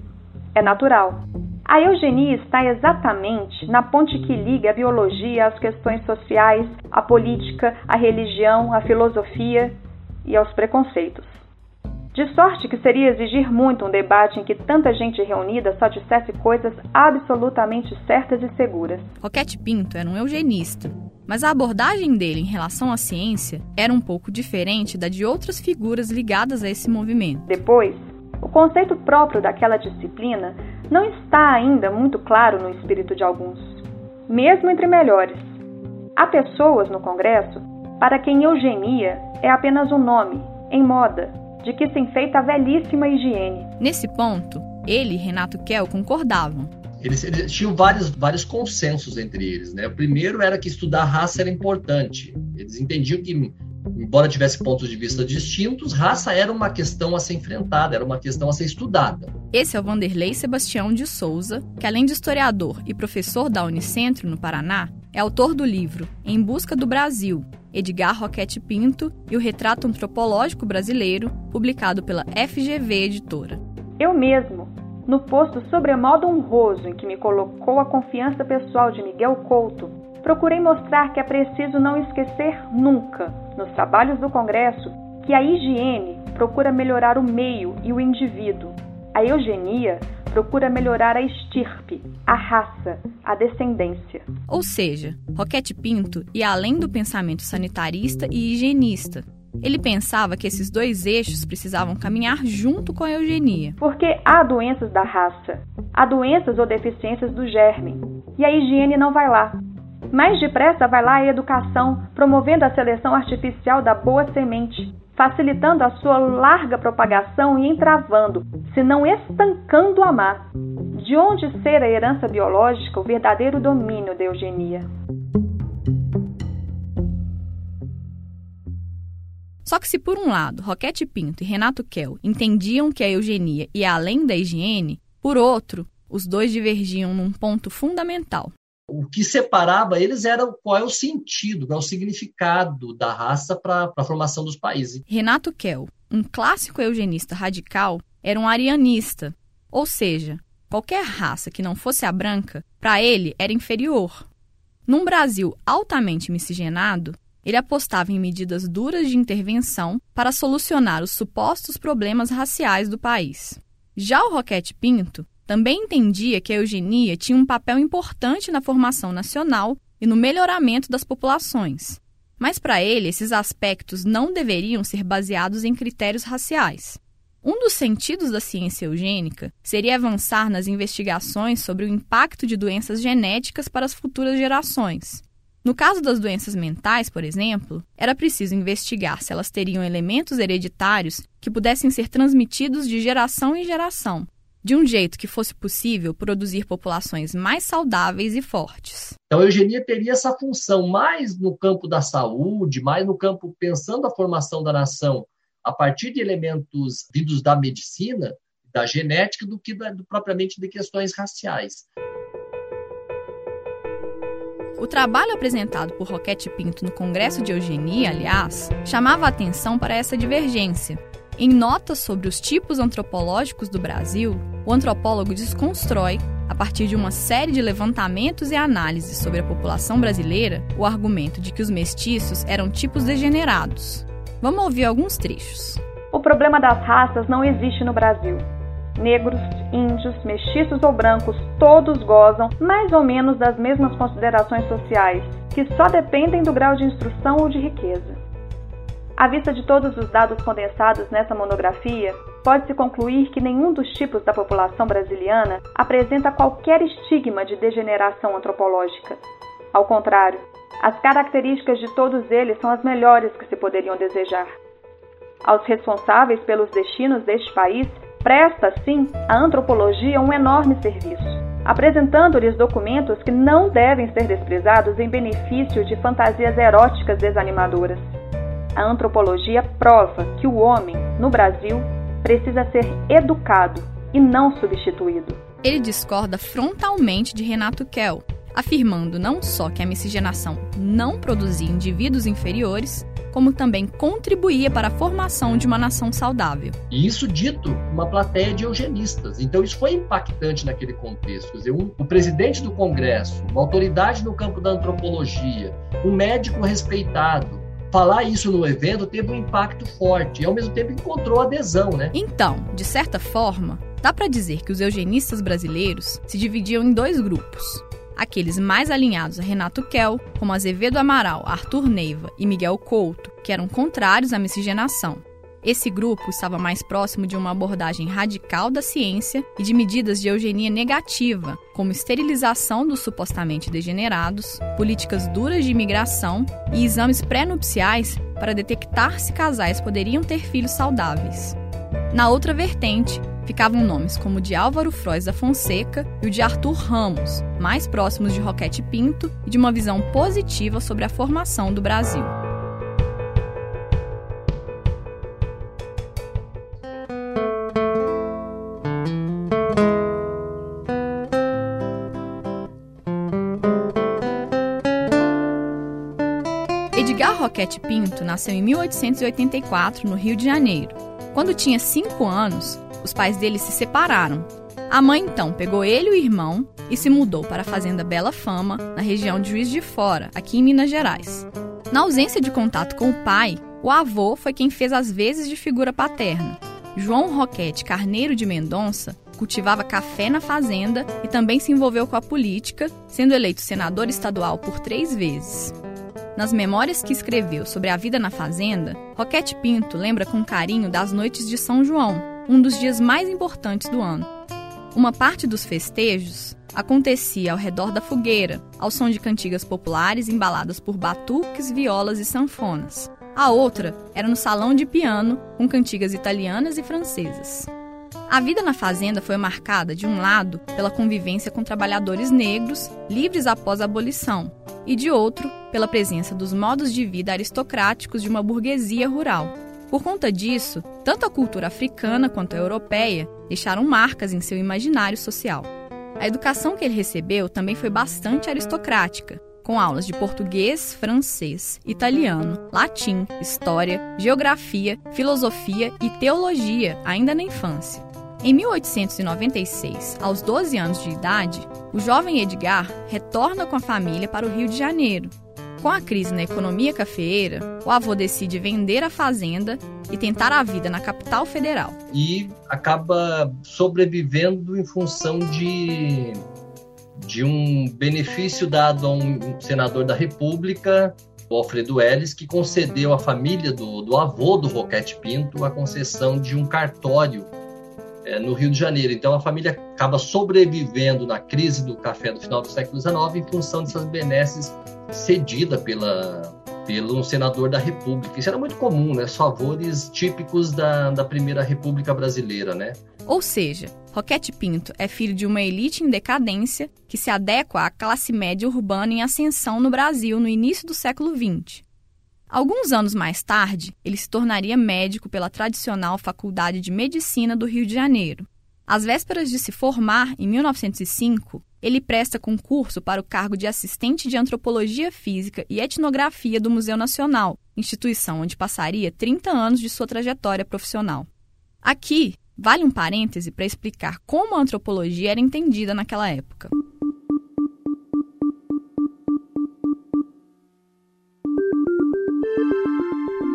Speaker 11: É natural. A eugenia está exatamente na ponte que liga a biologia às questões sociais, à política, à religião, à filosofia e aos preconceitos. De sorte que seria exigir muito um debate em que tanta gente reunida só dissesse coisas absolutamente certas e seguras.
Speaker 13: Roquete Pinto era um eugenista, mas a abordagem dele em relação à ciência era um pouco diferente da de outras figuras ligadas a esse movimento.
Speaker 11: Depois, o conceito próprio daquela disciplina não está ainda muito claro no espírito de alguns, mesmo entre melhores. Há pessoas no Congresso para quem eugenia é apenas um nome, em moda, de que se enfeita a velhíssima higiene.
Speaker 13: Nesse ponto, ele e Renato Kell concordavam.
Speaker 14: Eles, eles, tinham vários, vários consensos entre eles. Né? O primeiro era que estudar raça era importante. Eles entendiam que, embora tivesse pontos de vista distintos, raça era uma questão a ser enfrentada, era uma questão a ser estudada.
Speaker 13: Esse é o Vanderlei Sebastião de Souza, que além de historiador e professor da Unicentro, no Paraná, é autor do livro Em Busca do Brasil, Edgar Roquete Pinto e o Retrato Antropológico Brasileiro, publicado pela FGV Editora.
Speaker 11: Eu mesmo, no posto sobremodo honroso em que me colocou a confiança pessoal de Miguel Couto, procurei mostrar que é preciso não esquecer nunca, nos trabalhos do Congresso, que a higiene procura melhorar o meio e o indivíduo. A eugenia procura melhorar a estirpe, a raça, a descendência.
Speaker 13: Ou seja, Roquete Pinto ia além do pensamento sanitarista e higienista. Ele pensava que esses dois eixos precisavam caminhar junto com a eugenia.
Speaker 11: Porque há doenças da raça, há doenças ou deficiências do germe, e a higiene não vai lá. Mais depressa vai lá a educação, promovendo a seleção artificial da boa semente, facilitando a sua larga propagação e entravando, se não estancando a má. De onde ser a herança biológica o verdadeiro domínio da eugenia?
Speaker 13: Só que se por um lado Roquete Pinto e Renato Kell entendiam que a eugenia ia além da higiene, por outro, os dois divergiam num ponto fundamental,
Speaker 14: o que separava eles era qual é o sentido, qual é o significado da raça para a formação dos países.
Speaker 13: Renato Kell, um clássico eugenista radical, era um arianista, ou seja, qualquer raça que não fosse a branca, para ele era inferior. Num Brasil altamente miscigenado, ele apostava em medidas duras de intervenção para solucionar os supostos problemas raciais do país. Já o Roquete Pinto também entendia que a eugenia tinha um papel importante na formação nacional e no melhoramento das populações. Mas para ele, esses aspectos não deveriam ser baseados em critérios raciais. Um dos sentidos da ciência eugênica seria avançar nas investigações sobre o impacto de doenças genéticas para as futuras gerações. No caso das doenças mentais, por exemplo, era preciso investigar se elas teriam elementos hereditários que pudessem ser transmitidos de geração em geração, de um jeito que fosse possível produzir populações mais saudáveis e fortes.
Speaker 14: Então, a eugenia teria essa função mais no campo da saúde, mais no campo pensando a formação da nação a partir de elementos vindos da medicina, da genética, do que da, do, propriamente de questões raciais.
Speaker 13: O trabalho apresentado por Roquete Pinto no Congresso de Eugenia, aliás, chamava a atenção para essa divergência. Em notas sobre os tipos antropológicos do Brasil, o antropólogo desconstrói, a partir de uma série de levantamentos e análises sobre a população brasileira, o argumento de que os mestiços eram tipos degenerados. Vamos ouvir alguns trechos.
Speaker 11: O problema das raças não existe no Brasil. Negros, índios, mestiços ou brancos, todos gozam mais ou menos das mesmas considerações sociais, que só dependem do grau de instrução ou de riqueza. À vista de todos os dados condensados nessa monografia, pode-se concluir que nenhum dos tipos da população brasiliana apresenta qualquer estigma de degeneração antropológica. Ao contrário, as características de todos eles são as melhores que se poderiam desejar. Aos responsáveis pelos destinos deste país, presta, sim, a antropologia um enorme serviço, apresentando-lhes documentos que não devem ser desprezados em benefício de fantasias eróticas desanimadoras. A antropologia prova que o homem, no Brasil, precisa ser educado e não substituído.
Speaker 13: Ele discorda frontalmente de Renato Kell, afirmando não só que a miscigenação não produzia indivíduos inferiores, como também contribuía para a formação de uma nação saudável.
Speaker 14: E isso dito uma plateia de eugenistas. Então isso foi impactante naquele contexto. Quer dizer, um, o presidente do Congresso, uma autoridade no campo da antropologia, um médico respeitado, falar isso no evento teve um impacto forte e ao mesmo tempo encontrou adesão, né?
Speaker 13: Então, de certa forma, dá para dizer que os eugenistas brasileiros se dividiam em dois grupos aqueles mais alinhados a Renato Kell, como Azevedo Amaral, Arthur Neiva e Miguel Couto, que eram contrários à miscigenação. Esse grupo estava mais próximo de uma abordagem radical da ciência e de medidas de eugenia negativa, como esterilização dos supostamente degenerados, políticas duras de imigração e exames pré-nupciais para detectar se casais poderiam ter filhos saudáveis. Na outra vertente, ficavam nomes como o de Álvaro Frois da Fonseca e o de Arthur Ramos, mais próximos de Roquete Pinto e de uma visão positiva sobre a formação do Brasil. Edgar Roquete Pinto nasceu em 1884, no Rio de Janeiro. Quando tinha cinco anos, os pais dele se separaram. A mãe então pegou ele e o irmão e se mudou para a fazenda Bela Fama, na região de Juiz de Fora, aqui em Minas Gerais. Na ausência de contato com o pai, o avô foi quem fez as vezes de figura paterna. João Roquete Carneiro de Mendonça cultivava café na fazenda e também se envolveu com a política, sendo eleito senador estadual por três vezes. Nas memórias que escreveu sobre a vida na fazenda, Roquete Pinto lembra com carinho das noites de São João, um dos dias mais importantes do ano. Uma parte dos festejos acontecia ao redor da fogueira, ao som de cantigas populares embaladas por batuques, violas e sanfonas. A outra era no salão de piano, com cantigas italianas e francesas. A vida na fazenda foi marcada, de um lado, pela convivência com trabalhadores negros, livres após a abolição, e de outro, pela presença dos modos de vida aristocráticos de uma burguesia rural. Por conta disso, tanto a cultura africana quanto a europeia deixaram marcas em seu imaginário social. A educação que ele recebeu também foi bastante aristocrática, com aulas de português, francês, italiano, latim, história, geografia, filosofia e teologia ainda na infância. Em 1896, aos 12 anos de idade, o jovem Edgar retorna com a família para o Rio de Janeiro com a crise na economia cafeeira, o avô decide vender a fazenda e tentar a vida na capital federal.
Speaker 14: E acaba sobrevivendo em função de, de um benefício dado a um senador da República, o Alfredo Ellis, que concedeu à família do, do avô do Roquete Pinto a concessão de um cartório é, no Rio de Janeiro. Então a família acaba sobrevivendo na crise do café do final do século XIX em função dessas benesses cedida pela pelo senador da República. Isso era muito comum, né? Favores típicos da, da Primeira República Brasileira, né?
Speaker 13: Ou seja, Roquete Pinto é filho de uma elite em decadência que se adequa à classe média urbana em ascensão no Brasil no início do século XX. Alguns anos mais tarde, ele se tornaria médico pela tradicional Faculdade de Medicina do Rio de Janeiro. Às vésperas de se formar, em 1905, ele presta concurso para o cargo de assistente de antropologia física e etnografia do Museu Nacional, instituição onde passaria 30 anos de sua trajetória profissional. Aqui, vale um parêntese para explicar como a antropologia era entendida naquela época.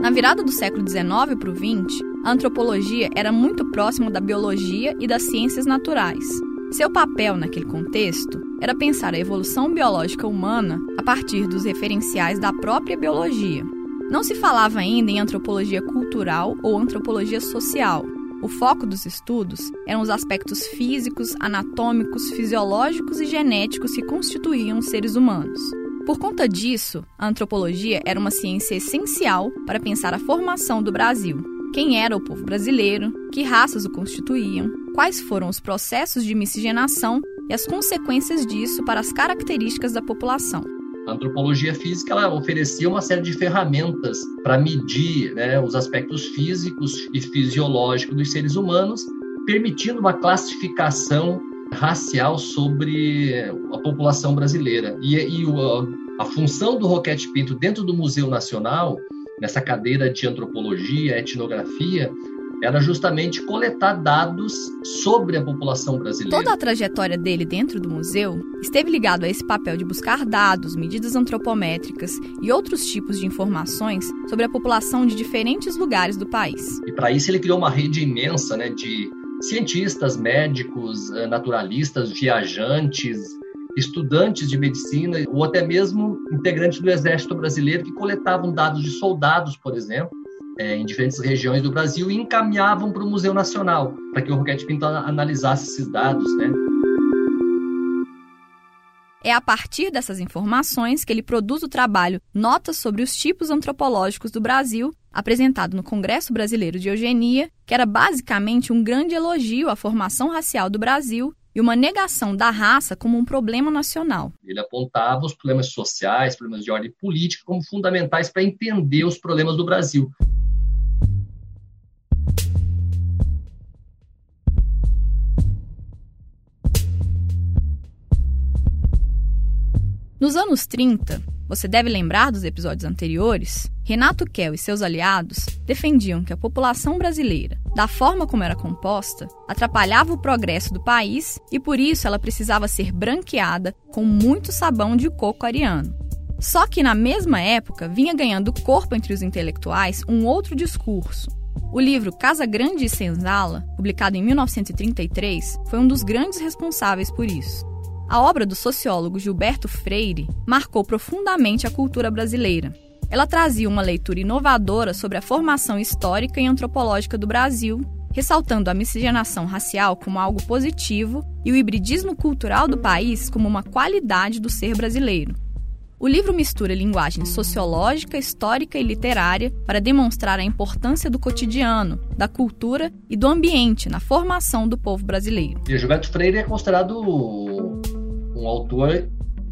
Speaker 13: Na virada do século XIX para o XX, a antropologia era muito próxima da biologia e das ciências naturais. Seu papel naquele contexto era pensar a evolução biológica humana a partir dos referenciais da própria biologia. Não se falava ainda em antropologia cultural ou antropologia social. O foco dos estudos eram os aspectos físicos, anatômicos, fisiológicos e genéticos que constituíam os seres humanos. Por conta disso, a antropologia era uma ciência essencial para pensar a formação do Brasil. Quem era o povo brasileiro, que raças o constituíam, quais foram os processos de miscigenação e as consequências disso para as características da população.
Speaker 14: A antropologia física ela oferecia uma série de ferramentas para medir né, os aspectos físicos e fisiológicos dos seres humanos, permitindo uma classificação racial sobre a população brasileira. E, e a, a função do Roquete Pinto dentro do Museu Nacional, nessa cadeira de antropologia, etnografia, era justamente coletar dados sobre a população brasileira.
Speaker 13: Toda a trajetória dele dentro do museu esteve ligado a esse papel de buscar dados, medidas antropométricas e outros tipos de informações sobre a população de diferentes lugares do país.
Speaker 14: E para isso ele criou uma rede imensa né, de cientistas, médicos, eh, naturalistas, viajantes, estudantes de medicina ou até mesmo integrantes do Exército Brasileiro que coletavam dados de soldados, por exemplo, eh, em diferentes regiões do Brasil e encaminhavam para o Museu Nacional para que o Roquete Pinto analisasse esses dados, né?
Speaker 13: É a partir dessas informações que ele produz o trabalho Notas sobre os tipos antropológicos do Brasil, apresentado no Congresso Brasileiro de Eugenia, que era basicamente um grande elogio à formação racial do Brasil e uma negação da raça como um problema nacional.
Speaker 14: Ele apontava os problemas sociais, problemas de ordem política como fundamentais para entender os problemas do Brasil.
Speaker 13: Nos anos 30, você deve lembrar dos episódios anteriores, Renato Kell e seus aliados defendiam que a população brasileira, da forma como era composta, atrapalhava o progresso do país e por isso ela precisava ser branqueada com muito sabão de coco ariano. Só que na mesma época vinha ganhando corpo entre os intelectuais um outro discurso. O livro Casa Grande e Senzala, publicado em 1933, foi um dos grandes responsáveis por isso. A obra do sociólogo Gilberto Freire marcou profundamente a cultura brasileira. Ela trazia uma leitura inovadora sobre a formação histórica e antropológica do Brasil, ressaltando a miscigenação racial como algo positivo e o hibridismo cultural do país como uma qualidade do ser brasileiro. O livro mistura linguagem sociológica, histórica e literária para demonstrar a importância do cotidiano, da cultura e do ambiente na formação do povo brasileiro.
Speaker 14: E Gilberto Freire é considerado um autor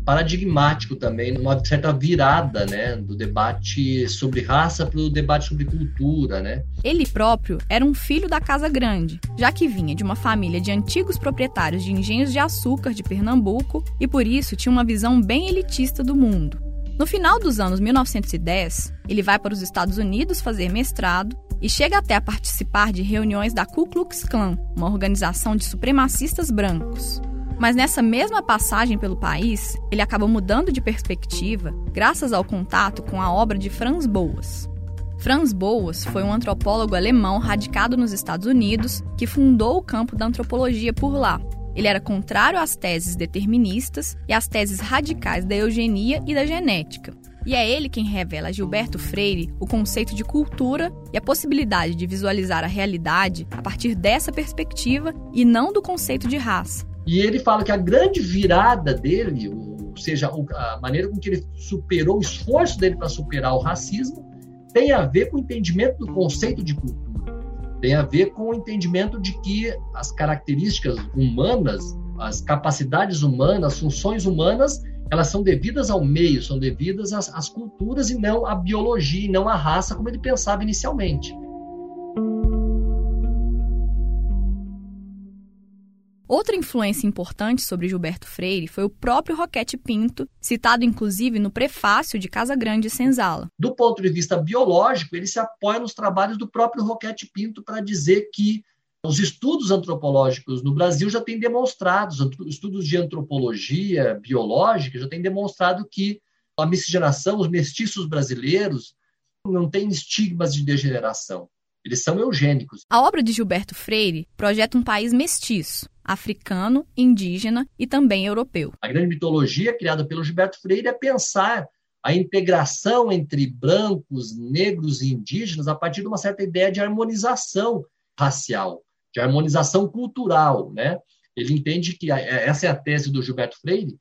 Speaker 14: paradigmático também, numa certa virada né, do debate sobre raça para o debate sobre cultura. Né?
Speaker 13: Ele próprio era um filho da Casa Grande, já que vinha de uma família de antigos proprietários de engenhos de açúcar de Pernambuco e por isso tinha uma visão bem elitista do mundo. No final dos anos 1910, ele vai para os Estados Unidos fazer mestrado e chega até a participar de reuniões da Ku Klux Klan, uma organização de supremacistas brancos. Mas nessa mesma passagem pelo país, ele acaba mudando de perspectiva graças ao contato com a obra de Franz Boas. Franz Boas foi um antropólogo alemão radicado nos Estados Unidos que fundou o campo da antropologia por lá. Ele era contrário às teses deterministas e às teses radicais da eugenia e da genética. E é ele quem revela a Gilberto Freire o conceito de cultura e a possibilidade de visualizar a realidade a partir dessa perspectiva e não do conceito de raça.
Speaker 14: E ele fala que a grande virada dele, ou seja, a maneira com que ele superou o esforço dele para superar o racismo, tem a ver com o entendimento do conceito de cultura. Tem a ver com o entendimento de que as características humanas, as capacidades humanas, as funções humanas, elas são devidas ao meio, são devidas às, às culturas e não à biologia, e não à raça, como ele pensava inicialmente.
Speaker 13: Outra influência importante sobre Gilberto Freire foi o próprio Roquete Pinto, citado inclusive no prefácio de Casa Grande e Senzala.
Speaker 14: Do ponto de vista biológico, ele se apoia nos trabalhos do próprio Roquete Pinto para dizer que os estudos antropológicos no Brasil já têm demonstrado, os estudos de antropologia biológica já têm demonstrado que a miscigenação, os mestiços brasileiros, não têm estigmas de degeneração. Eles são eugênicos.
Speaker 13: A obra de Gilberto Freire projeta um país mestiço, africano, indígena e também europeu.
Speaker 14: A grande mitologia criada pelo Gilberto Freire é pensar a integração entre brancos, negros e indígenas a partir de uma certa ideia de harmonização racial de harmonização cultural, né? Ele entende que é, essa é a tese do Gilberto Freire,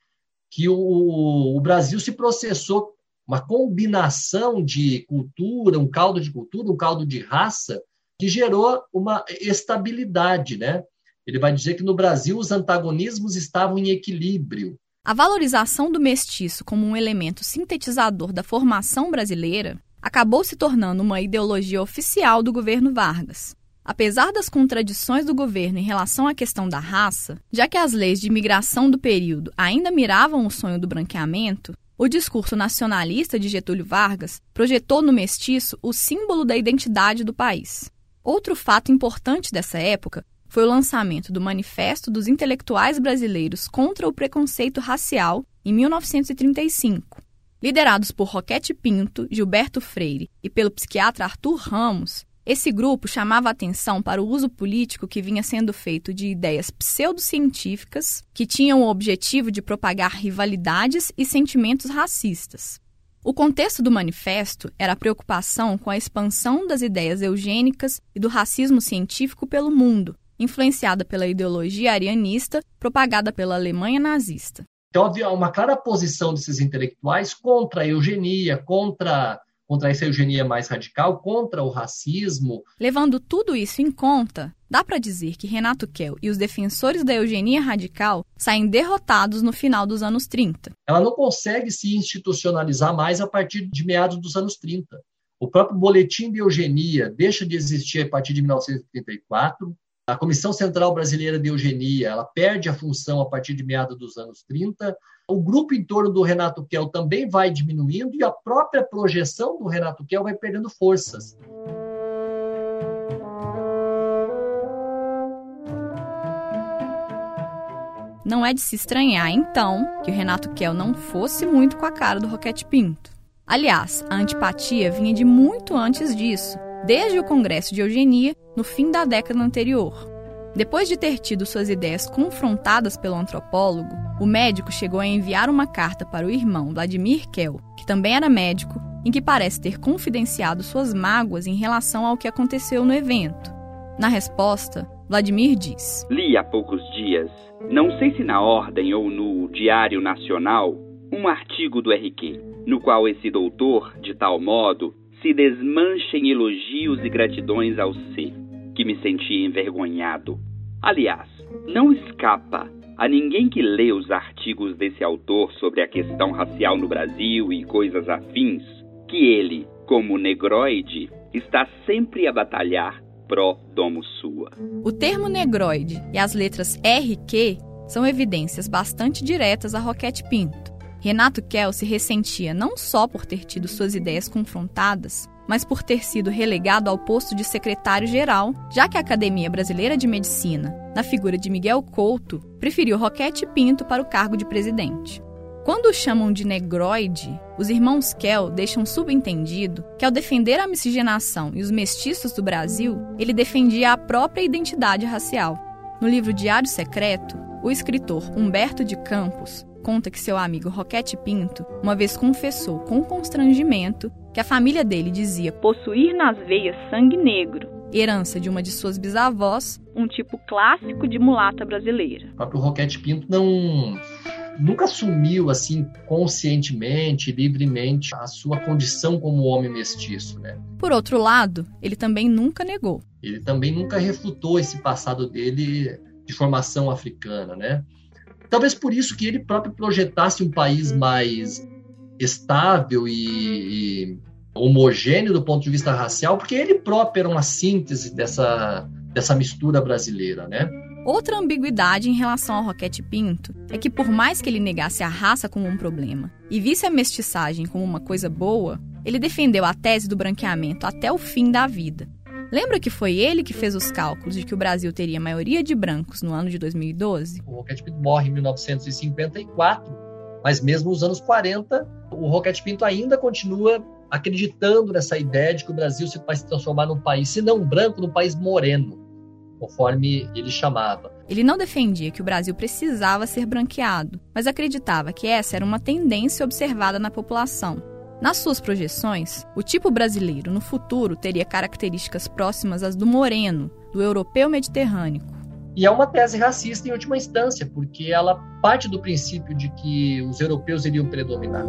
Speaker 14: que o, o Brasil se processou uma combinação de cultura, um caldo de cultura, um caldo de raça, que gerou uma estabilidade, né? Ele vai dizer que no Brasil os antagonismos estavam em equilíbrio.
Speaker 13: A valorização do mestiço como um elemento sintetizador da formação brasileira acabou se tornando uma ideologia oficial do governo Vargas. Apesar das contradições do governo em relação à questão da raça, já que as leis de imigração do período ainda miravam o sonho do branqueamento, o discurso nacionalista de Getúlio Vargas projetou no mestiço o símbolo da identidade do país. Outro fato importante dessa época foi o lançamento do Manifesto dos Intelectuais Brasileiros contra o Preconceito Racial, em 1935. Liderados por Roquete Pinto, Gilberto Freire e pelo psiquiatra Arthur Ramos, esse grupo chamava atenção para o uso político que vinha sendo feito de ideias pseudocientíficas que tinham o objetivo de propagar rivalidades e sentimentos racistas. O contexto do manifesto era a preocupação com a expansão das ideias eugênicas e do racismo científico pelo mundo, influenciada pela ideologia arianista propagada pela Alemanha nazista.
Speaker 14: Então havia uma clara posição desses intelectuais contra a eugenia, contra contra essa eugenia mais radical, contra o racismo.
Speaker 13: Levando tudo isso em conta, dá para dizer que Renato Kell e os defensores da eugenia radical saem derrotados no final dos anos 30.
Speaker 14: Ela não consegue se institucionalizar mais a partir de meados dos anos 30. O próprio boletim de eugenia deixa de existir a partir de 1934. A Comissão Central Brasileira de Eugenia ela perde a função a partir de meados dos anos 30 o grupo em torno do Renato Kell também vai diminuindo e a própria projeção do Renato Kell vai perdendo forças.
Speaker 13: Não é de se estranhar, então, que o Renato Kell não fosse muito com a cara do Roquete Pinto. Aliás, a antipatia vinha de muito antes disso, desde o Congresso de Eugenia, no fim da década anterior. Depois de ter tido suas ideias confrontadas pelo antropólogo, o médico chegou a enviar uma carta para o irmão Vladimir Kell, que também era médico, em que parece ter confidenciado suas mágoas em relação ao que aconteceu no evento. Na resposta, Vladimir diz:
Speaker 15: Li há poucos dias, não sei se na Ordem ou no Diário Nacional, um artigo do RQ, no qual esse doutor, de tal modo, se desmancha em elogios e gratidões ao ser que me senti envergonhado. Aliás, não escapa a ninguém que lê os artigos desse autor sobre a questão racial no Brasil e coisas afins que ele, como negroide, está sempre a batalhar pró domo sua.
Speaker 13: O termo negroide e as letras RQ são evidências bastante diretas a Roquete Pinto. Renato Kell se ressentia não só por ter tido suas ideias confrontadas, mas por ter sido relegado ao posto de secretário-geral, já que a Academia Brasileira de Medicina, na figura de Miguel Couto, preferiu Roquete Pinto para o cargo de presidente. Quando o chamam de negroide, os irmãos Kell deixam subentendido que, ao defender a miscigenação e os mestiços do Brasil, ele defendia a própria identidade racial. No livro Diário Secreto, o escritor Humberto de Campos conta que seu amigo Roquete Pinto uma vez confessou com constrangimento que a família dele dizia
Speaker 11: possuir nas veias sangue negro,
Speaker 13: herança de uma de suas bisavós,
Speaker 11: um tipo clássico de mulata brasileira.
Speaker 14: O próprio Roquete Pinto não nunca assumiu assim conscientemente, livremente a sua condição como homem mestiço, né?
Speaker 13: Por outro lado, ele também nunca negou.
Speaker 14: Ele também nunca refutou esse passado dele de formação africana, né? Talvez por isso que ele próprio projetasse um país mais estável e, e homogêneo do ponto de vista racial, porque ele próprio era uma síntese dessa, dessa mistura brasileira, né?
Speaker 13: Outra ambiguidade em relação ao Roquete Pinto é que, por mais que ele negasse a raça como um problema e visse a mestiçagem como uma coisa boa, ele defendeu a tese do branqueamento até o fim da vida. Lembra que foi ele que fez os cálculos de que o Brasil teria maioria de brancos no ano de 2012?
Speaker 14: O Roquete Pinto morre em 1954, mas mesmo nos anos 40, o Roquete Pinto ainda continua acreditando nessa ideia de que o Brasil vai se transformar num país, se não branco, num país moreno conforme ele chamava.
Speaker 13: Ele não defendia que o Brasil precisava ser branqueado, mas acreditava que essa era uma tendência observada na população. Nas suas projeções, o tipo brasileiro no futuro teria características próximas às do moreno, do europeu mediterrâneo.
Speaker 14: E é uma tese racista em última instância, porque ela parte do princípio de que os europeus iriam predominar.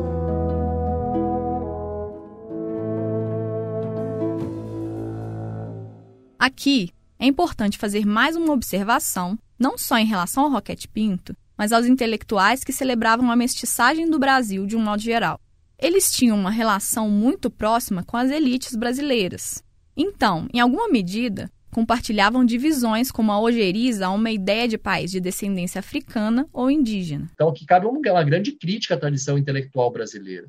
Speaker 13: Aqui, é importante fazer mais uma observação, não só em relação ao Roquete Pinto, mas aos intelectuais que celebravam a mestiçagem do Brasil de um modo geral. Eles tinham uma relação muito próxima com as elites brasileiras. Então, em alguma medida, compartilhavam divisões como a ojeriza a uma ideia de país de descendência africana ou indígena.
Speaker 14: Então, que cabe uma grande crítica à tradição intelectual brasileira.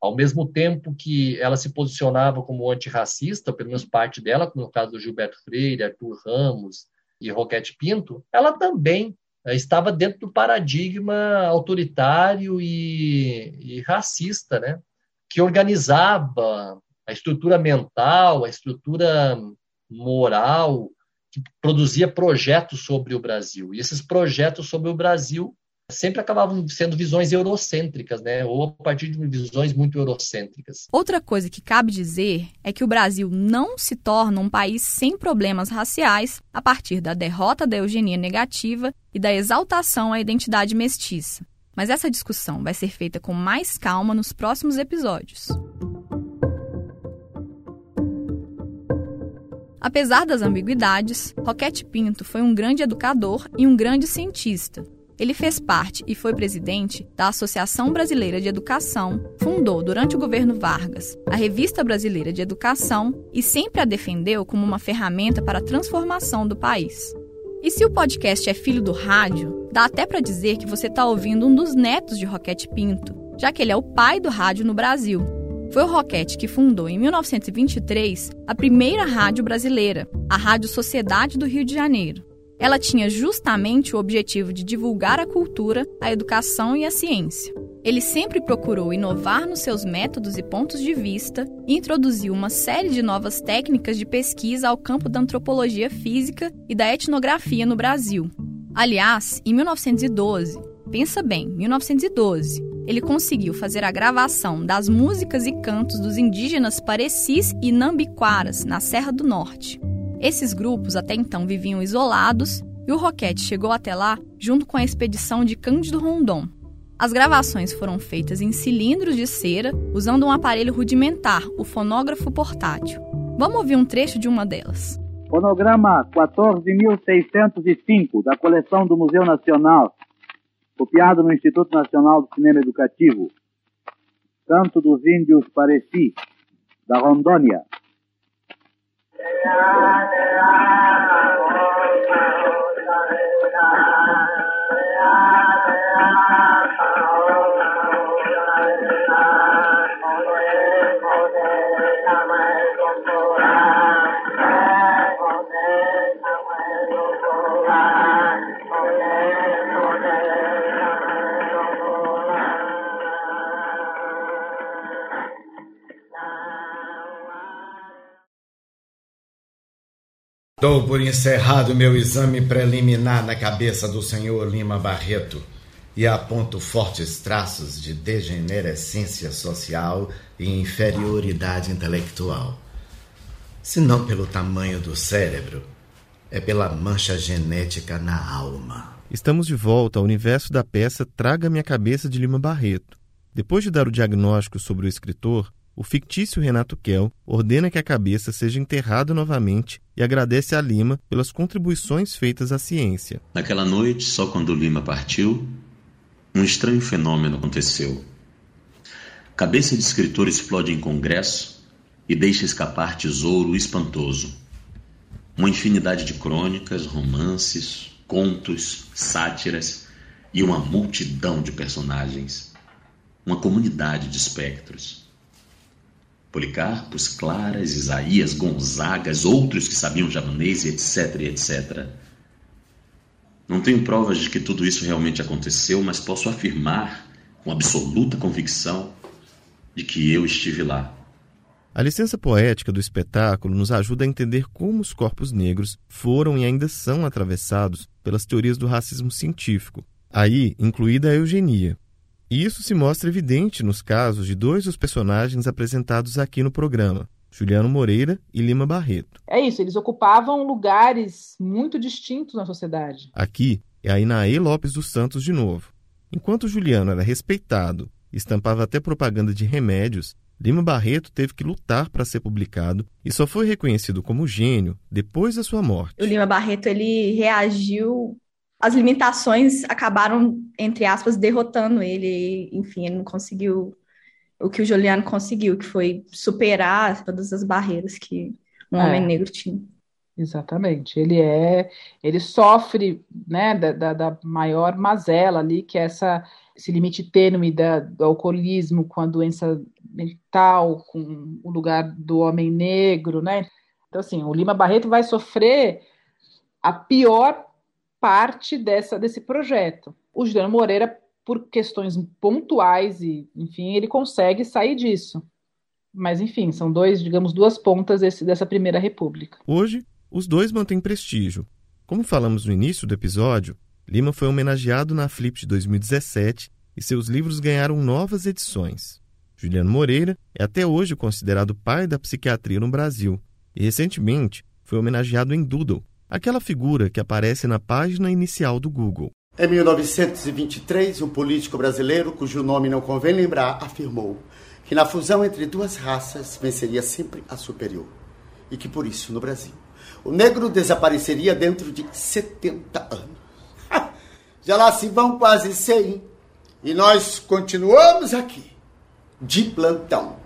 Speaker 14: Ao mesmo tempo que ela se posicionava como antirracista, pelo menos parte dela, como no caso do Gilberto Freire, Arthur Ramos e Roquete Pinto, ela também estava dentro do paradigma autoritário e, e racista, né? que organizava a estrutura mental, a estrutura moral, que produzia projetos sobre o Brasil. E esses projetos sobre o Brasil sempre acabavam sendo visões eurocêntricas, né? Ou a partir de visões muito eurocêntricas.
Speaker 13: Outra coisa que cabe dizer é que o Brasil não se torna um país sem problemas raciais a partir da derrota da eugenia negativa e da exaltação à identidade mestiça. Mas essa discussão vai ser feita com mais calma nos próximos episódios. Apesar das ambiguidades, Roquete Pinto foi um grande educador e um grande cientista, ele fez parte e foi presidente da Associação Brasileira de Educação, fundou, durante o governo Vargas, a Revista Brasileira de Educação e sempre a defendeu como uma ferramenta para a transformação do país. E se o podcast é filho do rádio, dá até para dizer que você está ouvindo um dos netos de Roquete Pinto, já que ele é o pai do rádio no Brasil. Foi o Roquete que fundou, em 1923, a primeira rádio brasileira, a Rádio Sociedade do Rio de Janeiro. Ela tinha justamente o objetivo de divulgar a cultura, a educação e a ciência. Ele sempre procurou inovar nos seus métodos e pontos de vista e introduziu uma série de novas técnicas de pesquisa ao campo da antropologia física e da etnografia no Brasil. Aliás, em 1912, pensa bem, 1912, ele conseguiu fazer a gravação das músicas e cantos dos indígenas Parecis e Nambiquaras, na Serra do Norte. Esses grupos até então viviam isolados e o Roquete chegou até lá junto com a expedição de Cândido Rondon. As gravações foram feitas em cilindros de cera usando um aparelho rudimentar, o fonógrafo portátil. Vamos ouvir um trecho de uma delas.
Speaker 16: Fonograma 14.605 da coleção do Museu Nacional, copiado no Instituto Nacional do Cinema Educativo. Canto dos Índios Pareci, da Rondônia, Thank you.
Speaker 17: Dou por encerrado meu exame preliminar na cabeça do senhor Lima Barreto. e aponto fortes traços de degenerescência social e inferioridade intelectual. Se não pelo tamanho do cérebro, é pela mancha genética na alma.
Speaker 2: Estamos de volta ao universo da peça Traga Minha Cabeça de Lima Barreto. Depois de dar o diagnóstico sobre o escritor, o fictício Renato Kell ordena que a cabeça seja enterrada novamente e agradece a Lima pelas contribuições feitas à ciência.
Speaker 18: Naquela noite, só quando Lima partiu, um estranho fenômeno aconteceu. Cabeça de escritor explode em congresso e deixa escapar tesouro espantoso. Uma infinidade de crônicas, romances, contos, sátiras e uma multidão de personagens. Uma comunidade de espectros. Policarpos, Claras, Isaías, Gonzagas, outros que sabiam japonês, etc, etc. Não tenho provas de que tudo isso realmente aconteceu, mas posso afirmar com absoluta convicção de que eu estive lá.
Speaker 2: A licença poética do espetáculo nos ajuda a entender como os corpos negros foram e ainda são atravessados pelas teorias do racismo científico, aí incluída a eugenia. E isso se mostra evidente nos casos de dois dos personagens apresentados aqui no programa, Juliano Moreira e Lima Barreto.
Speaker 10: É isso, eles ocupavam lugares muito distintos na sociedade.
Speaker 2: Aqui é a Inaê Lopes dos Santos de novo. Enquanto Juliano era respeitado, estampava até propaganda de remédios, Lima Barreto teve que lutar para ser publicado e só foi reconhecido como gênio depois da sua morte.
Speaker 19: O Lima Barreto ele reagiu as limitações acabaram entre aspas derrotando ele, enfim, ele não conseguiu o que o Juliano conseguiu, que foi superar todas as barreiras que um é. homem negro tinha.
Speaker 10: Exatamente. Ele é, ele sofre, né, da, da, da, maior mazela ali, que é essa esse limite tênue da, do alcoolismo com a doença mental, com o lugar do homem negro, né? Então assim, o Lima Barreto vai sofrer a pior parte dessa desse projeto. O Juliano Moreira por questões pontuais e, enfim, ele consegue sair disso. Mas, enfim, são dois, digamos, duas pontas desse, dessa primeira república.
Speaker 2: Hoje, os dois mantêm prestígio. Como falamos no início do episódio, Lima foi homenageado na Flip de 2017 e seus livros ganharam novas edições. Juliano Moreira é até hoje considerado pai da psiquiatria no Brasil e recentemente foi homenageado em Doodle, aquela figura que aparece na página inicial do Google.
Speaker 4: Em 1923, um político brasileiro, cujo nome não convém lembrar, afirmou que na fusão entre duas raças venceria sempre a superior. E que por isso, no Brasil, o negro desapareceria dentro de 70 anos. Já lá se vão quase 100 e nós continuamos aqui, de plantão.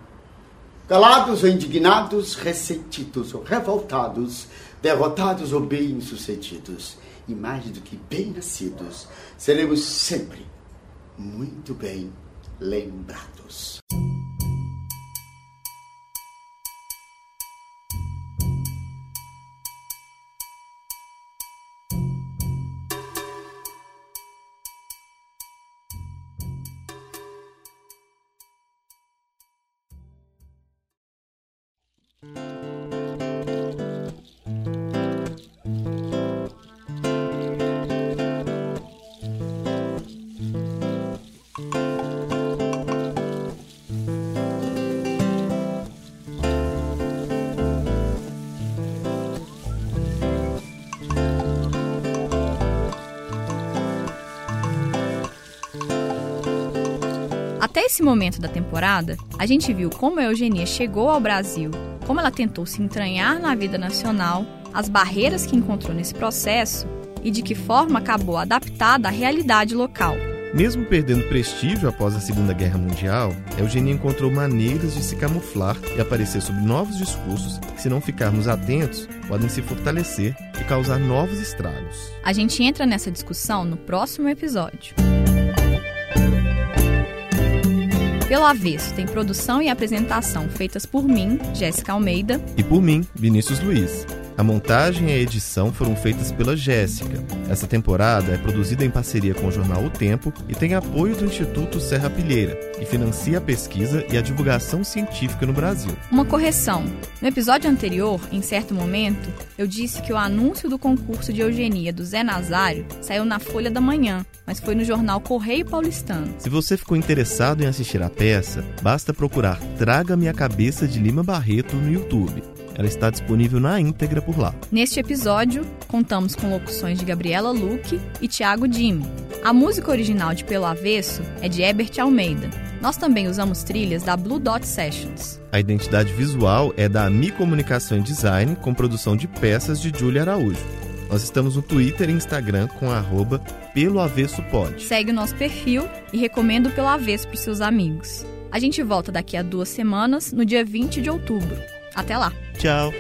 Speaker 4: Calados ou indignados, ressentidos ou revoltados, derrotados ou bem-sucedidos e mais do que bem-nascidos, seremos sempre muito bem lembrados.
Speaker 13: Até esse momento da temporada, a gente viu como a Eugenia chegou ao Brasil, como ela tentou se entranhar na vida nacional, as barreiras que encontrou nesse processo e de que forma acabou adaptada à realidade local.
Speaker 2: Mesmo perdendo prestígio após a Segunda Guerra Mundial, Eugenia encontrou maneiras de se camuflar e aparecer sob novos discursos que, se não ficarmos atentos, podem se fortalecer e causar novos estragos.
Speaker 13: A gente entra nessa discussão no próximo episódio. Pelo Avesso tem produção e apresentação feitas por mim, Jéssica Almeida.
Speaker 2: E por mim, Vinícius Luiz. A montagem e a edição foram feitas pela Jéssica. Essa temporada é produzida em parceria com o jornal O Tempo e tem apoio do Instituto Serra Pilheira, que financia a pesquisa e a divulgação científica no Brasil.
Speaker 13: Uma correção. No episódio anterior, em certo momento, eu disse que o anúncio do concurso de eugenia do Zé Nazário saiu na Folha da Manhã, mas foi no jornal Correio Paulistano.
Speaker 2: Se você ficou interessado em assistir a peça, basta procurar Traga-me a Cabeça de Lima Barreto no YouTube. Ela está disponível na íntegra por lá.
Speaker 13: Neste episódio, contamos com locuções de Gabriela Luque e Tiago Dime. A música original de Pelo Avesso é de Herbert Almeida. Nós também usamos trilhas da Blue Dot Sessions.
Speaker 2: A identidade visual é da Mi Comunicação e Design, com produção de peças de Júlia Araújo. Nós estamos no Twitter e Instagram com arroba Pelo Avesso Pod.
Speaker 13: Segue o nosso perfil e recomenda o Pelo Avesso para seus amigos. A gente volta daqui a duas semanas, no dia 20 de outubro. Até lá.
Speaker 2: Tchau.